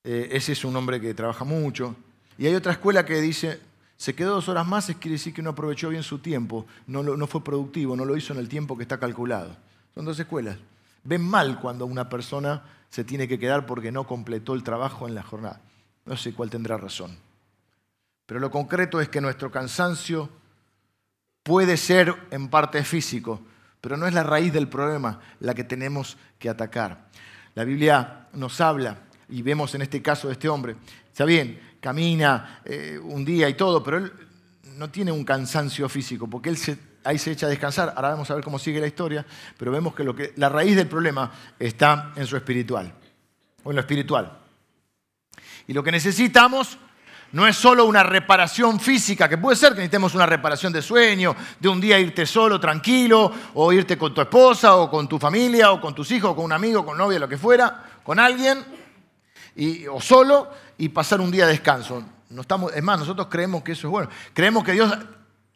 ese es un hombre que trabaja mucho. Y hay otra escuela que dice, se quedó dos horas más, es quiere decir que no aprovechó bien su tiempo, no, no fue productivo, no lo hizo en el tiempo que está calculado. Son dos escuelas. Ven mal cuando una persona se tiene que quedar porque no completó el trabajo en la jornada. No sé cuál tendrá razón. Pero lo concreto es que nuestro cansancio puede ser en parte físico, pero no es la raíz del problema la que tenemos que atacar. La Biblia nos habla, y vemos en este caso de este hombre, está bien, camina eh, un día y todo, pero él no tiene un cansancio físico, porque él ahí se echa a descansar. Ahora vamos a ver cómo sigue la historia, pero vemos que, lo que la raíz del problema está en su espiritual, o en lo espiritual. Y lo que necesitamos no es solo una reparación física, que puede ser que necesitemos una reparación de sueño, de un día irte solo, tranquilo, o irte con tu esposa, o con tu familia, o con tus hijos, o con un amigo, con novia, lo que fuera, con alguien, o solo, y pasar un día de descanso. No estamos, es más, nosotros creemos que eso es bueno. Creemos que Dios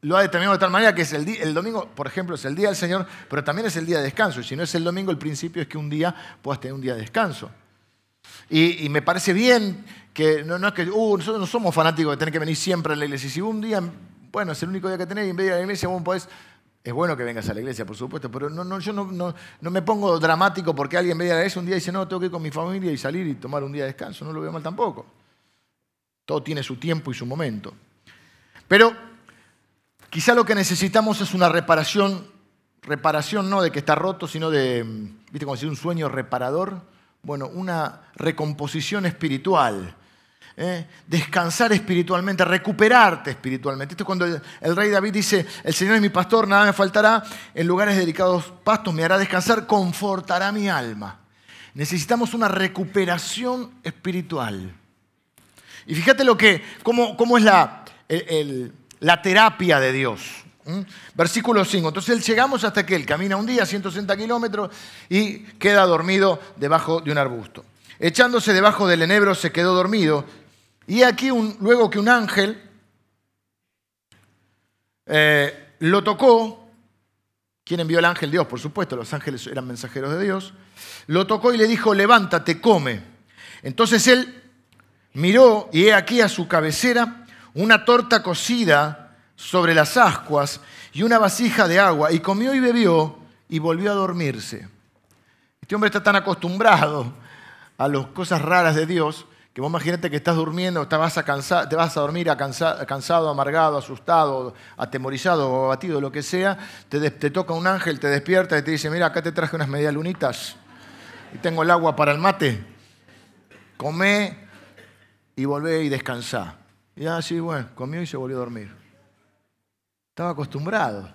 lo ha determinado de tal manera que es el, el, domingo, por ejemplo, es el día del Señor, pero también es el día de descanso. Y si no es el domingo, el principio es que un día puedas tener un día de descanso. Y, me parece bien que no, es que uh, nosotros no somos fanáticos de tener que venir siempre a la iglesia. Si un día, bueno, es el único día que tenés y en vez de ir a la iglesia, vos podés es bueno que vengas a la iglesia, por supuesto, pero no, yo no, me pongo dramático porque alguien ve a la un día y dice, no, tengo que ir con mi familia y salir y tomar un día de descanso. No lo veo mal tampoco. Todo tiene su tiempo y su momento. Pero quizá lo que necesitamos es una reparación, reparación no de que está roto, sino de, ¿viste como decir un sueño reparador? Bueno, una recomposición espiritual ¿eh? descansar espiritualmente, recuperarte espiritualmente. Esto es cuando el, rey David dice, el Señor es mi pastor, nada me faltará, en lugares dedicados pastos me hará descansar, confortará mi alma. Necesitamos una recuperación espiritual. Y fíjate lo que, cómo, es la, la terapia de Dios. Versículo 5. Entonces llegamos hasta que él camina un día, 160 kilómetros, y queda dormido debajo de un arbusto. Echándose debajo del enebro se quedó dormido y aquí luego que un ángel eh, lo tocó, ¿quién envió el ángel? Dios, por supuesto, los ángeles eran mensajeros de Dios, lo tocó y le dijo, levántate, come. Entonces él miró y he aquí a su cabecera una torta cocida sobre las ascuas y una vasija de agua, y comió y bebió y volvió a dormirse. Este hombre está tan acostumbrado a las cosas raras de Dios que vos imagínate que estás durmiendo, te vas a, te vas a dormir cansado, amargado, asustado, atemorizado o abatido, lo que sea, te, toca un ángel, te despierta y te dice, mira, acá te traje unas medialunitas y tengo el agua para el mate. Comé y volvé y descansá. Y así, bueno, comió y se volvió a dormir. Estaba acostumbrado.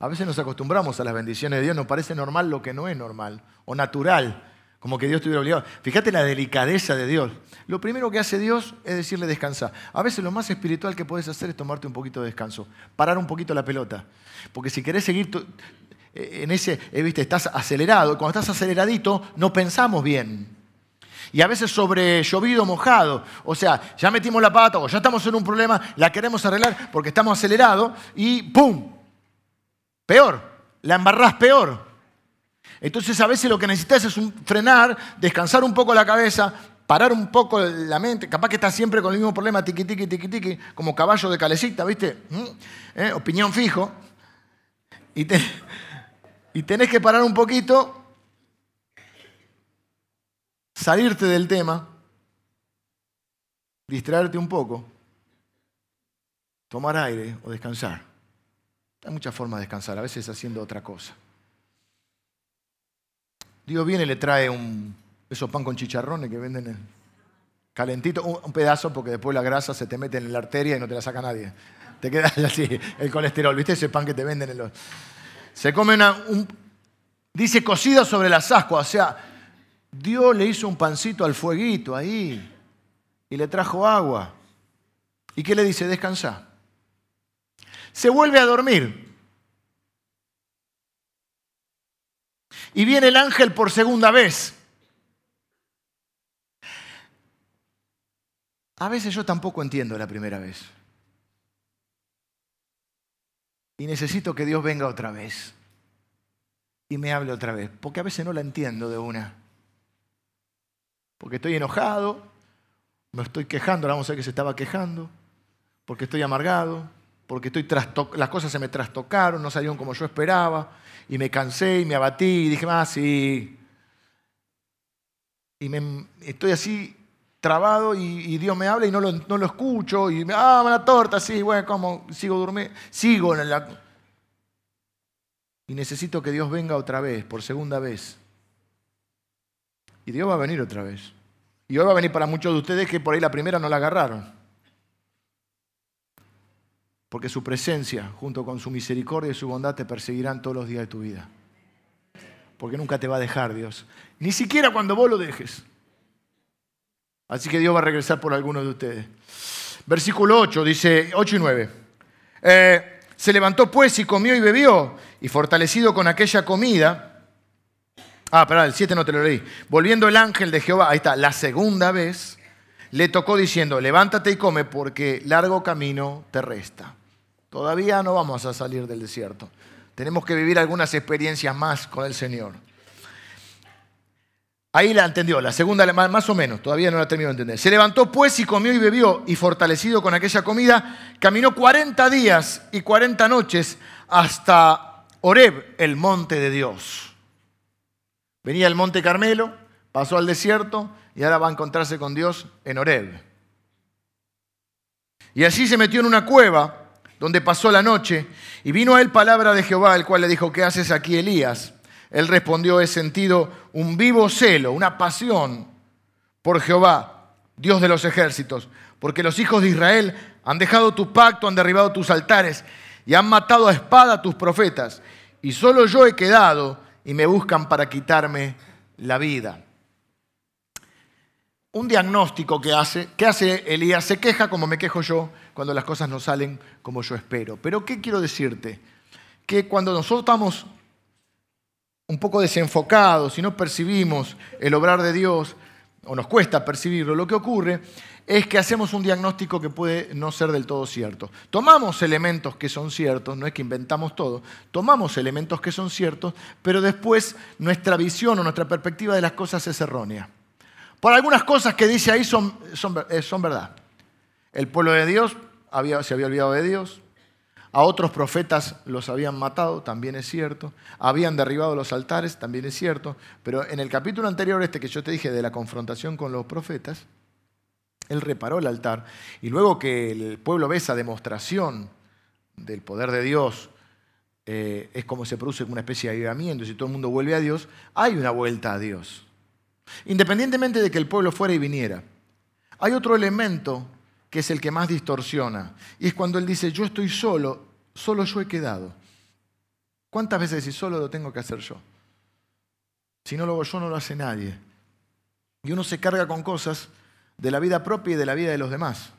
A veces nos acostumbramos a las bendiciones de Dios, nos parece normal lo que no es normal o natural. Como que Dios estuviera obligado. Fíjate la delicadeza de Dios. Lo primero que hace Dios es decirle descansa. A veces lo más espiritual que puedes hacer es tomarte un poquito de descanso, parar un poquito la pelota. Porque si querés seguir eh, en ese, eh, viste, estás acelerado. Cuando estás aceleradito, no pensamos bien. Y a veces sobre llovido mojado. O sea, ya metimos la pata o ya estamos en un problema, la queremos arreglar porque estamos acelerados y ¡pum! Peor, la embarrás peor. Entonces a veces lo que necesitas es un frenar, descansar un poco la cabeza, parar un poco la mente. Capaz que estás siempre con el mismo problema, tiqui, tiqui, tiqui, tiqui, como caballo de calecita, ¿viste? ¿Mm? ¿Eh? Opinión fijo. Y, y tenés que parar un poquito, salirte del tema, distraerte un poco, tomar aire o descansar. Hay muchas formas de descansar, a veces haciendo otra cosa. Dios viene y le trae un, esos pan con chicharrones que venden calentito, un, pedazo porque después la grasa se te mete en la arteria y no te la saca nadie. Te queda así el colesterol, ¿viste ese pan que te venden en los... Se come una, un, dice cocido sobre las ascuas, o sea, Dios le hizo un pancito al fueguito ahí y le trajo agua. ¿Y qué le dice? Descansa. Se vuelve a dormir. Y viene el ángel por segunda vez. A veces yo tampoco entiendo la primera vez. Y necesito que Dios venga otra vez y me hable otra vez, porque a veces no la entiendo de una. Porque estoy enojado, me estoy quejando, ahora vamos a ver que se estaba quejando, porque estoy amargado, porque estoy las cosas se me trastocaron, no salieron como yo esperaba, y me cansé y me abatí y dije, ah, sí. Y me, estoy así trabado y, Dios me habla y no lo, no lo escucho, y me, ah, una torta, sí, bueno, como sigo durmiendo, sigo en la... Y necesito que Dios venga otra vez, por segunda vez. Y Dios va a venir otra vez. Y hoy va a venir para muchos de ustedes que por ahí la primera no la agarraron. Porque su presencia, junto con su misericordia y su bondad, te perseguirán todos los días de tu vida. Porque nunca te va a dejar Dios. Ni siquiera cuando vos lo dejes. Así que Dios va a regresar por algunos de ustedes. Versículo 8 dice, 8 y 9. Eh, se levantó pues y comió y bebió, y fortalecido con aquella comida, Ah, perdón, el 7 no te lo leí. Volviendo el ángel de Jehová, ahí está, la segunda vez, le tocó diciendo, levántate y come porque largo camino te resta. Todavía no vamos a salir del desierto. Tenemos que vivir algunas experiencias más con el Señor. Ahí la entendió, la segunda más o menos, todavía no la terminó de entender. Se levantó pues y comió y bebió y fortalecido con aquella comida, caminó 40 días y 40 noches hasta Oreb, el monte de Dios. Venía al monte Carmelo, pasó al desierto y ahora va a encontrarse con Dios en Oreb. Y así se metió en una cueva donde pasó la noche y vino a él palabra de Jehová, el cual le dijo, ¿qué haces aquí, Elías? Él respondió, he sentido un vivo celo, una pasión por Jehová, Dios de los ejércitos, porque los hijos de Israel han dejado tu pacto, han derribado tus altares y han matado a espada a tus profetas. Y solo yo he quedado y me buscan para quitarme la vida. Un diagnóstico que hace, ¿qué hace Elías? Se queja como me quejo yo cuando las cosas no salen como yo espero. Pero ¿qué quiero decirte? Que cuando nosotros estamos un poco desenfocados y no percibimos el obrar de Dios, o nos cuesta percibirlo, lo que ocurre es que hacemos un diagnóstico que puede no ser del todo cierto. Tomamos elementos que son ciertos, no es que inventamos todo, tomamos elementos que son ciertos, pero después nuestra visión o nuestra perspectiva de las cosas es errónea. Por algunas cosas que dice ahí son, son, eh, verdad. El pueblo de Dios había, se había olvidado de Dios, a otros profetas los habían matado, también es cierto. Habían derribado los altares, también es cierto. Pero en el capítulo anterior, este que yo te dije de la confrontación con los profetas, él reparó el altar y luego que el pueblo ve esa demostración del poder de Dios, eh, es como se produce una especie de avivamiento si todo el mundo vuelve a Dios, hay una vuelta a Dios. Independientemente de que el pueblo fuera y viniera. Hay otro elemento que es el que más distorsiona y es cuando él dice, yo estoy solo, solo yo he quedado. ¿Cuántas veces si solo lo tengo que hacer yo? Si no lo hago yo, no lo hace nadie. Y uno se carga con cosas de la vida propia y de la vida de los demás.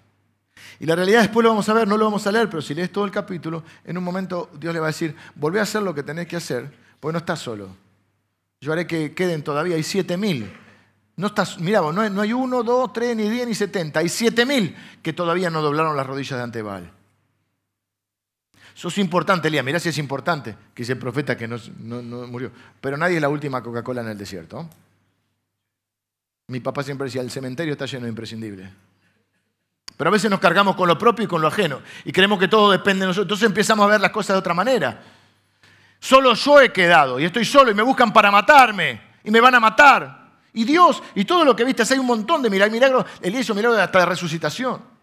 Y la realidad después lo vamos a ver, no lo vamos a leer, pero si lees todo el capítulo, en un momento Dios le va a decir, volvé a hacer lo que tenés que hacer, porque no estás solo. Yo haré que queden todavía, hay siete mil. No estás, mira, no hay, no uno, dos, tres, ni diez, ni setenta. Hay siete mil que todavía no doblaron las rodillas de Antebal. Eso es importante, Elías. Mirá si es importante, que es el profeta que no, no murió. Pero nadie es la última Coca-Cola en el desierto. Mi papá siempre decía, el cementerio está lleno de imprescindibles. Pero a veces nos cargamos con lo propio y con lo ajeno y creemos que todo depende de nosotros. Entonces empezamos a ver las cosas de otra manera. Solo yo he quedado y estoy solo y me buscan para matarme y me van a matar. Y Dios, y todo lo que viste, hay un montón de milagros. Elías hizo milagros hasta de resucitación.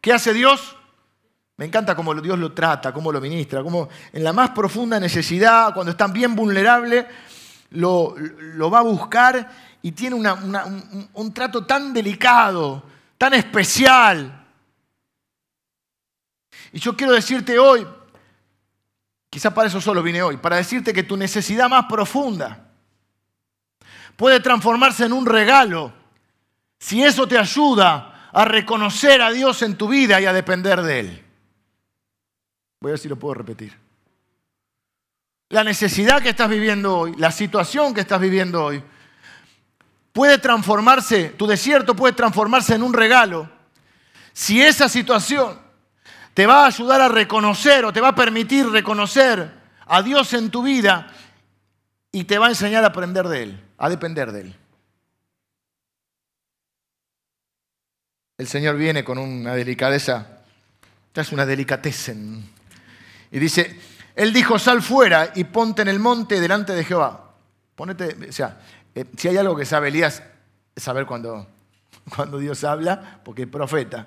¿Qué hace Dios? Me encanta cómo Dios lo trata, cómo lo ministra, cómo en la más profunda necesidad, cuando está bien vulnerable, lo, va a buscar y tiene un trato tan delicado, tan especial. Y yo quiero decirte hoy, quizás para eso solo vine hoy, para decirte que tu necesidad más profunda puede transformarse en un regalo si eso te ayuda a reconocer a Dios en tu vida y a depender de Él. Voy a ver si lo puedo repetir. La necesidad que estás viviendo hoy, la situación que estás viviendo hoy, puede transformarse, tu desierto puede transformarse en un regalo si esa situación te va a ayudar a reconocer o te va a permitir reconocer a Dios en tu vida y te va a enseñar a aprender de Él, a depender de Él. El Señor viene con una delicadeza, esta es una delicatessen, y dice, Él dijo, sal fuera y ponte en el monte delante de Jehová. Ponete, o sea, eh, si hay algo que sabe Elías, es saber cuando, cuando Dios habla, porque es profeta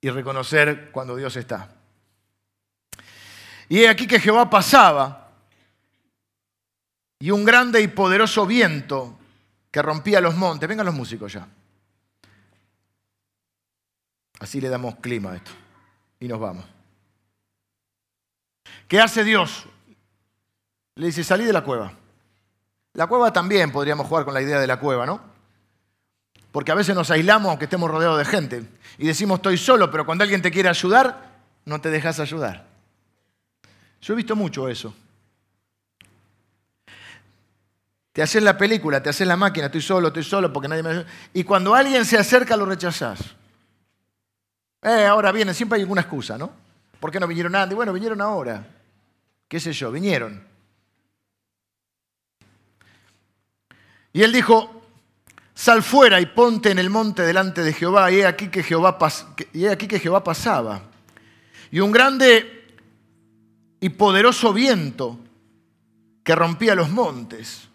y reconocer cuando Dios está. Y he aquí que Jehová pasaba y un grande y poderoso viento que rompía los montes. Vengan los músicos ya. Así le damos clima a esto. Y nos vamos. ¿Qué hace Dios? Le dice, salí de la cueva. La cueva también podríamos jugar con la idea de la cueva, ¿no? Porque a veces nos aislamos aunque estemos rodeados de gente y decimos estoy solo, pero cuando alguien te quiere ayudar, no te dejas ayudar. Yo he visto mucho eso. Te haces la película, te haces la máquina, estoy solo, estoy solo porque nadie me ayuda. Y cuando alguien se acerca lo rechazás. Eh, ahora vienen, siempre hay alguna excusa, ¿no? ¿Por qué no vinieron antes? Bueno, vinieron ahora. ¿Qué sé yo? Vinieron. Y él dijo, Sal fuera y ponte en el monte delante de Jehová. Y he aquí que Jehová, y aquí que Jehová pasaba. Y un grande y poderoso viento que rompía los montes.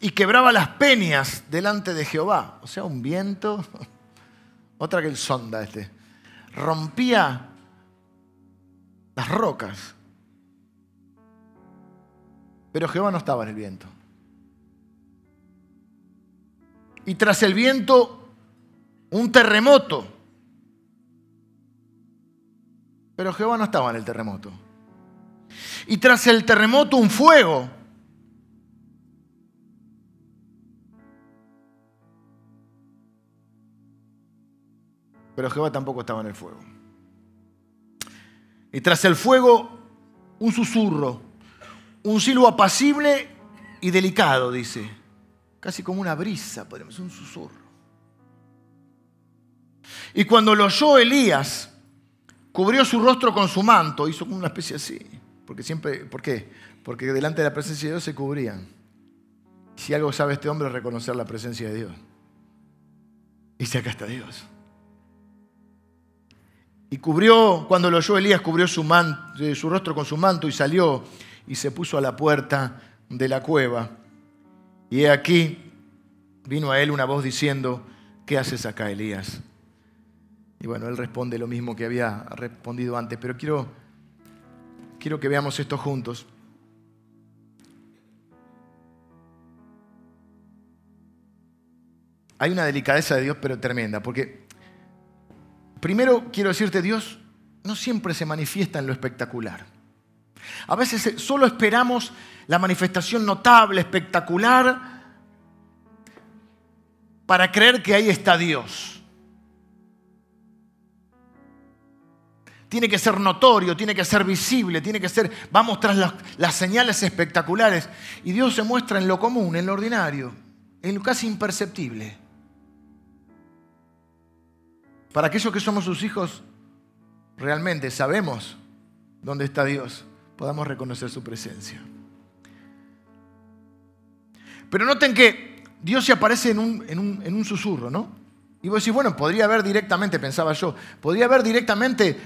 Y quebraba las peñas delante de Jehová. O sea, un viento. Otra que el sonda este. Rompía las rocas. Pero Jehová no estaba en el viento. y tras el viento un terremoto. Pero Jehová no estaba en el terremoto. Y tras el terremoto un fuego. Pero Jehová tampoco estaba en el fuego. Y tras el fuego un susurro, un silbo apacible y delicado, dice casi como una brisa, podemos un susurro. Y cuando lo oyó Elías, cubrió su rostro con su manto, hizo como una especie así. Porque siempre, ¿por qué? Porque delante de la presencia de Dios se cubrían. Si algo sabe este hombre es reconocer la presencia de Dios. Y dice, acá está Dios. Y cubrió, cuando lo oyó Elías, cubrió su, eh, su rostro con su manto y salió y se puso a la puerta de la cueva. Y aquí vino a él una voz diciendo, ¿qué haces acá, Elías? Y bueno, él responde lo mismo que había respondido antes, pero quiero, quiero que veamos esto juntos. Hay una delicadeza de Dios, pero tremenda, porque primero quiero decirte, Dios no siempre se manifiesta en lo espectacular. A veces solo esperamos la manifestación notable, espectacular, para creer que ahí está Dios. Tiene que ser notorio, tiene que ser visible, tiene que ser, vamos tras las, las señales espectaculares. Y Dios se muestra en lo común, en lo ordinario, en lo casi imperceptible. Para aquellos que somos sus hijos, realmente sabemos dónde está Dios, podamos reconocer su presencia. Pero noten que Dios se aparece en un, en un, en un susurro, ¿no? Y vos decís, bueno, podría haber directamente, pensaba yo, podría haber directamente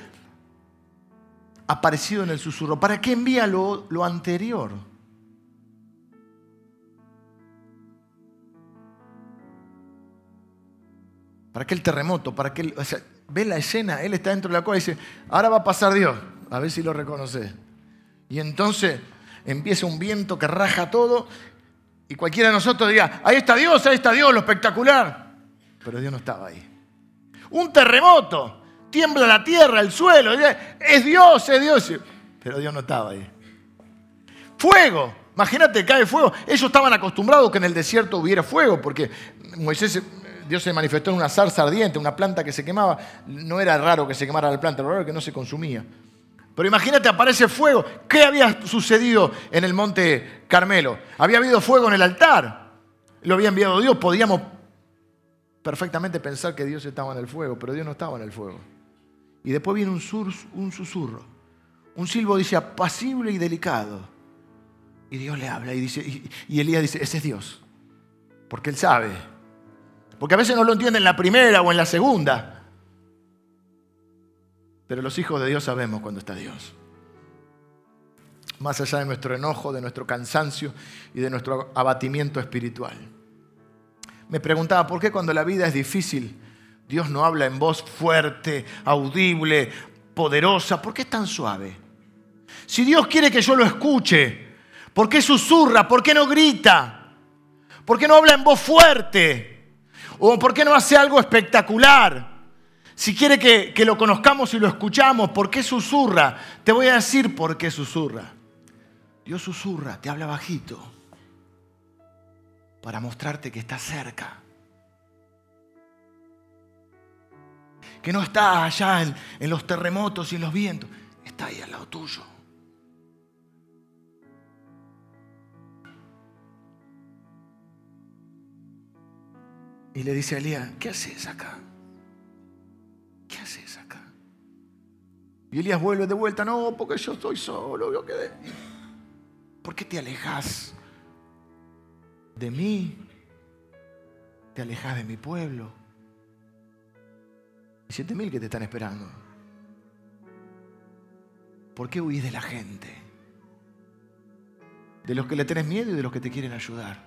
aparecido en el susurro. ¿Para qué envía lo, lo anterior? ¿Para qué el terremoto? ¿Para ve la escena? Él está dentro de la cueva y dice, ahora va a pasar Dios. A ver si lo reconoce. Y entonces empieza un viento que raja todo y cualquiera de nosotros diga, ahí está Dios, ahí está Dios, lo espectacular. Pero Dios no estaba ahí. Un terremoto, tiembla la tierra, el suelo, es Dios, es Dios. Pero Dios no estaba ahí. Fuego, imagínate, cae fuego. Ellos estaban acostumbrados que en el desierto hubiera fuego, porque Moisés Dios se manifestó en una zarza ardiente, una planta que se quemaba. No era raro que se quemara la planta, lo raro era que no se consumía. Pero imagínate, aparece fuego. ¿Qué había sucedido en el monte Carmelo? Había habido fuego en el altar. Lo había enviado Dios. Podíamos perfectamente pensar que Dios estaba en el fuego, pero Dios no estaba en el fuego. Y después viene un, susurro. Un silbo dice apacible y delicado. Y Dios le habla y, dice, y Elías dice, ese es Dios. Porque él sabe porque a veces no lo entienden en la primera o en la segunda. Pero los hijos de Dios sabemos cuando está Dios. Más allá de nuestro enojo, de nuestro cansancio y de nuestro abatimiento espiritual. Me preguntaba, ¿por qué cuando la vida es difícil, Dios no habla en voz fuerte, audible, poderosa? ¿Por qué es tan suave? Si Dios quiere que yo lo escuche, ¿por qué susurra? ¿Por qué no grita? ¿Por qué no habla en voz fuerte? ¿O por qué no hace algo espectacular? Si quiere que, lo conozcamos y lo escuchamos, ¿por qué susurra? Te voy a decir por qué susurra. Dios susurra, te habla bajito, para mostrarte que está cerca. Que no está allá en, en los terremotos y en los vientos, está ahí al lado tuyo. Y le dice a Elías, ¿qué haces acá? ¿Qué haces acá? Y Elías vuelve de vuelta, no, porque yo estoy solo, yo quedé. ¿Por qué te alejas de mí? ¿Te alejas de mi pueblo? siete mil que te están esperando. ¿Por qué huís de la gente? De los que le tenés miedo y de los que te quieren ayudar.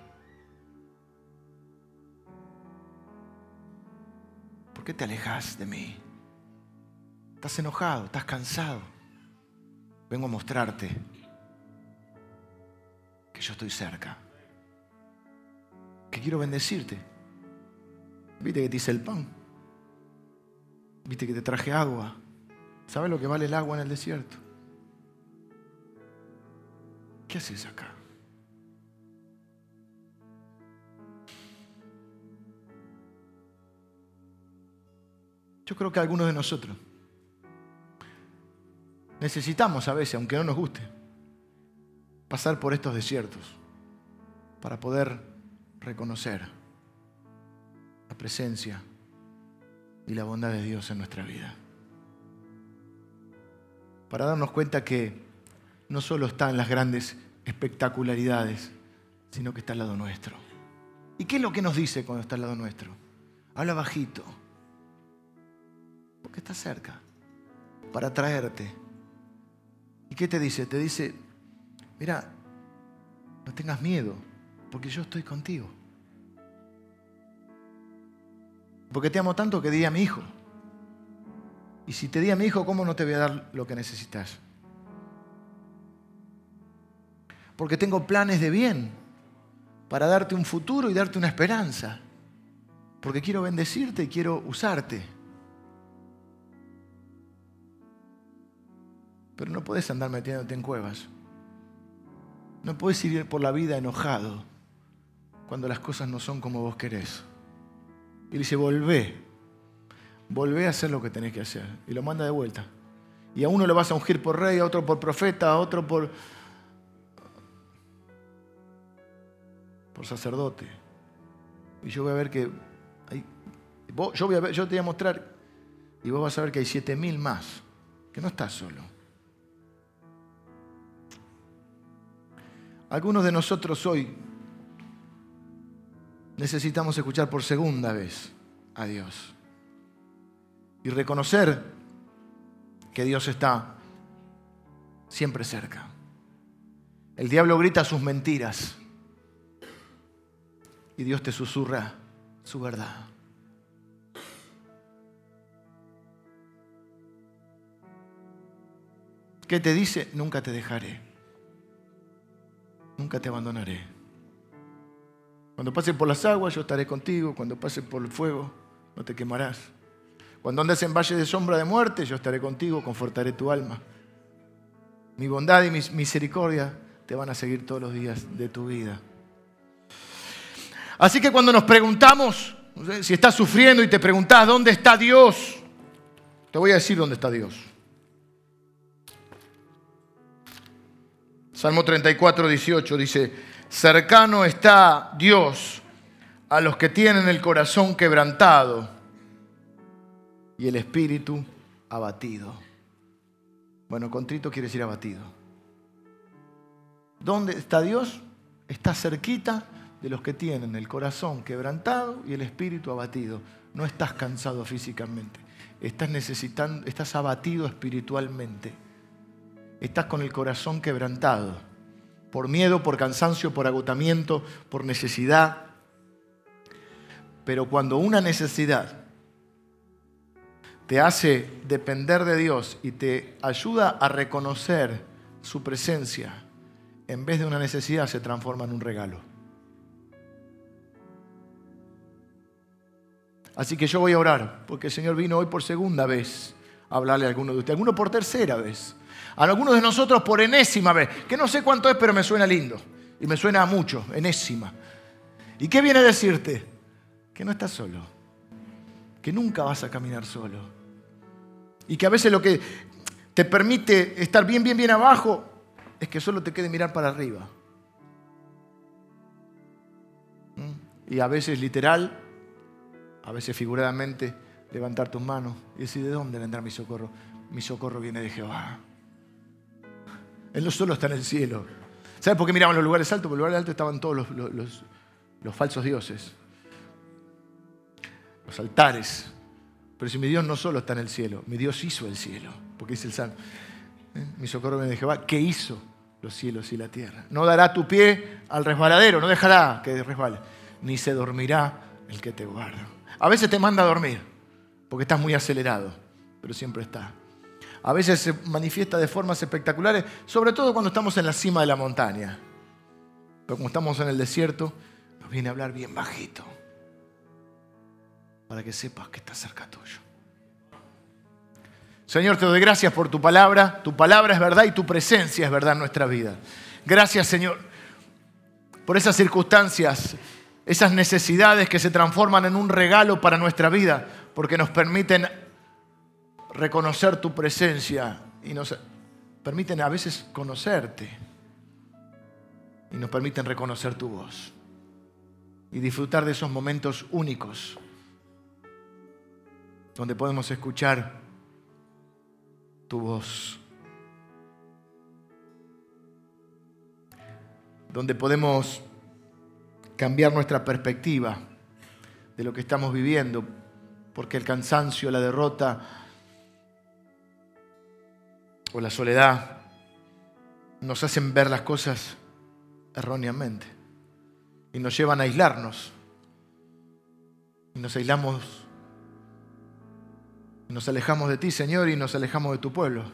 ¿Por qué te alejas de mí? Estás enojado, estás cansado. Vengo a mostrarte que yo estoy cerca. Que quiero bendecirte. Viste que te hice el pan. Viste que te traje agua. ¿Sabes lo que vale el agua en el desierto? ¿Qué haces acá? Yo creo que algunos de nosotros necesitamos a veces, aunque no nos guste, pasar por estos desiertos para poder reconocer la presencia y la bondad de Dios en nuestra vida. Para darnos cuenta que no solo está en las grandes espectacularidades, sino que está al lado nuestro. ¿Y qué es lo que nos dice cuando está al lado nuestro? Habla bajito porque está cerca, para traerte. ¿Y qué te dice? Te dice, mira, no tengas miedo, porque yo estoy contigo. Porque te amo tanto que di a mi hijo. Y si te di a mi hijo, ¿cómo no te voy a dar lo que necesitas? Porque tengo planes de bien para darte un futuro y darte una esperanza. Porque quiero bendecirte y quiero usarte. Pero no puedes andar metiéndote en cuevas. No puedes ir por la vida enojado cuando las cosas no son como vos querés. Y dice, volvé, volvé a hacer lo que tenés que hacer. Y lo manda de vuelta. Y a uno le vas a ungir por rey, a otro por profeta, a otro por, por sacerdote. Y yo voy a ver que hay, yo, voy a ver, yo te voy a mostrar y vos vas a ver que hay siete mil más, que no estás solo. Algunos de nosotros hoy necesitamos escuchar por segunda vez a Dios y reconocer que Dios está siempre cerca. El diablo grita sus mentiras y Dios te susurra su verdad. ¿Qué te dice? Nunca te dejaré. Nunca te abandonaré. Cuando pases por las aguas, yo estaré contigo. Cuando pases por el fuego, no te quemarás. Cuando andes en valle de sombra de muerte, yo estaré contigo, confortaré tu alma. Mi bondad y mi misericordia te van a seguir todos los días de tu vida. Así que cuando nos preguntamos, si estás sufriendo y te preguntas dónde está Dios, te voy a decir dónde está Dios. Salmo 34, 18 dice, cercano está Dios a los que tienen el corazón quebrantado y el espíritu abatido. Bueno, contrito quiere decir abatido. ¿Dónde está Dios? Está cerquita de los que tienen el corazón quebrantado y el espíritu abatido. No estás cansado físicamente, estás necesitando, estás abatido espiritualmente. Estás con el corazón quebrantado por miedo, por cansancio, por agotamiento, por necesidad. Pero cuando una necesidad te hace depender de Dios y te ayuda a reconocer su presencia, en vez de una necesidad se transforma en un regalo. Así que yo voy a orar, porque el Señor vino hoy por segunda vez a hablarle a alguno de ustedes, alguno por tercera vez, a algunos de nosotros por enésima vez, que no sé cuánto es, pero me suena lindo, y me suena a mucho, enésima. ¿Y qué viene a decirte? Que no estás solo, que nunca vas a caminar solo y que a veces lo que te permite estar bien, bien, bien abajo es que solo te quede mirar para arriba. ¿Mm? Y a veces literal, a veces figuradamente, levantar tus manos y decir, ¿de dónde vendrá mi socorro? Mi socorro viene de Jehová. Él no solo está en el cielo. ¿Sabes por qué miraban los lugares altos? Porque en los lugares altos estaban todos los, los falsos dioses. Los altares, pero si mi Dios no solo está en el cielo, mi Dios hizo el cielo, porque dice el Salmo, ¿eh? mi socorro viene de Jehová, ¿qué hizo los cielos y la tierra? No dará tu pie al resbaladero, no dejará que resbale, ni se dormirá el que te guarda. A veces te manda a dormir, porque estás muy acelerado, pero siempre está. A veces se manifiesta de formas espectaculares, sobre todo cuando estamos en la cima de la montaña. Pero como estamos en el desierto, nos viene a hablar bien bajito para que sepas que está cerca tuyo. Señor, te doy gracias por tu palabra. Tu palabra es verdad y tu presencia es verdad en nuestra vida. Gracias, Señor, por esas circunstancias, esas necesidades que se transforman en un regalo para nuestra vida, porque nos permiten reconocer tu presencia y nos permiten a veces conocerte y nos permiten reconocer tu voz y disfrutar de esos momentos únicos donde podemos escuchar tu voz, donde podemos cambiar nuestra perspectiva de lo que estamos viviendo, porque el cansancio, la derrota o la soledad nos hacen ver las cosas erróneamente y nos llevan a aislarnos. Y nos aislamos nos alejamos de ti, Señor, y nos alejamos de tu pueblo.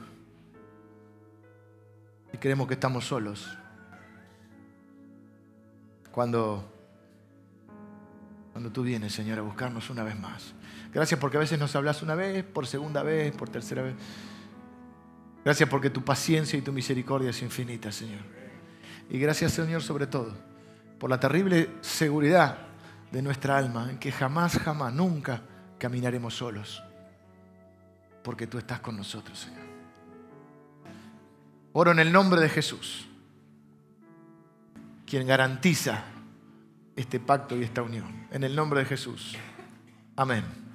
Y creemos que estamos solos. Cuando, cuando tú vienes, Señor, a buscarnos una vez más. Gracias porque a veces nos hablas una vez, por segunda vez, por tercera vez. Gracias porque tu paciencia y tu misericordia es infinita, Señor. Y gracias, Señor, sobre todo, por la terrible seguridad de nuestra alma, en que jamás, jamás, nunca caminaremos solos porque tú estás con nosotros, Señor. Oro en el nombre de Jesús, quien garantiza este pacto y esta unión. En el nombre de Jesús. Amén.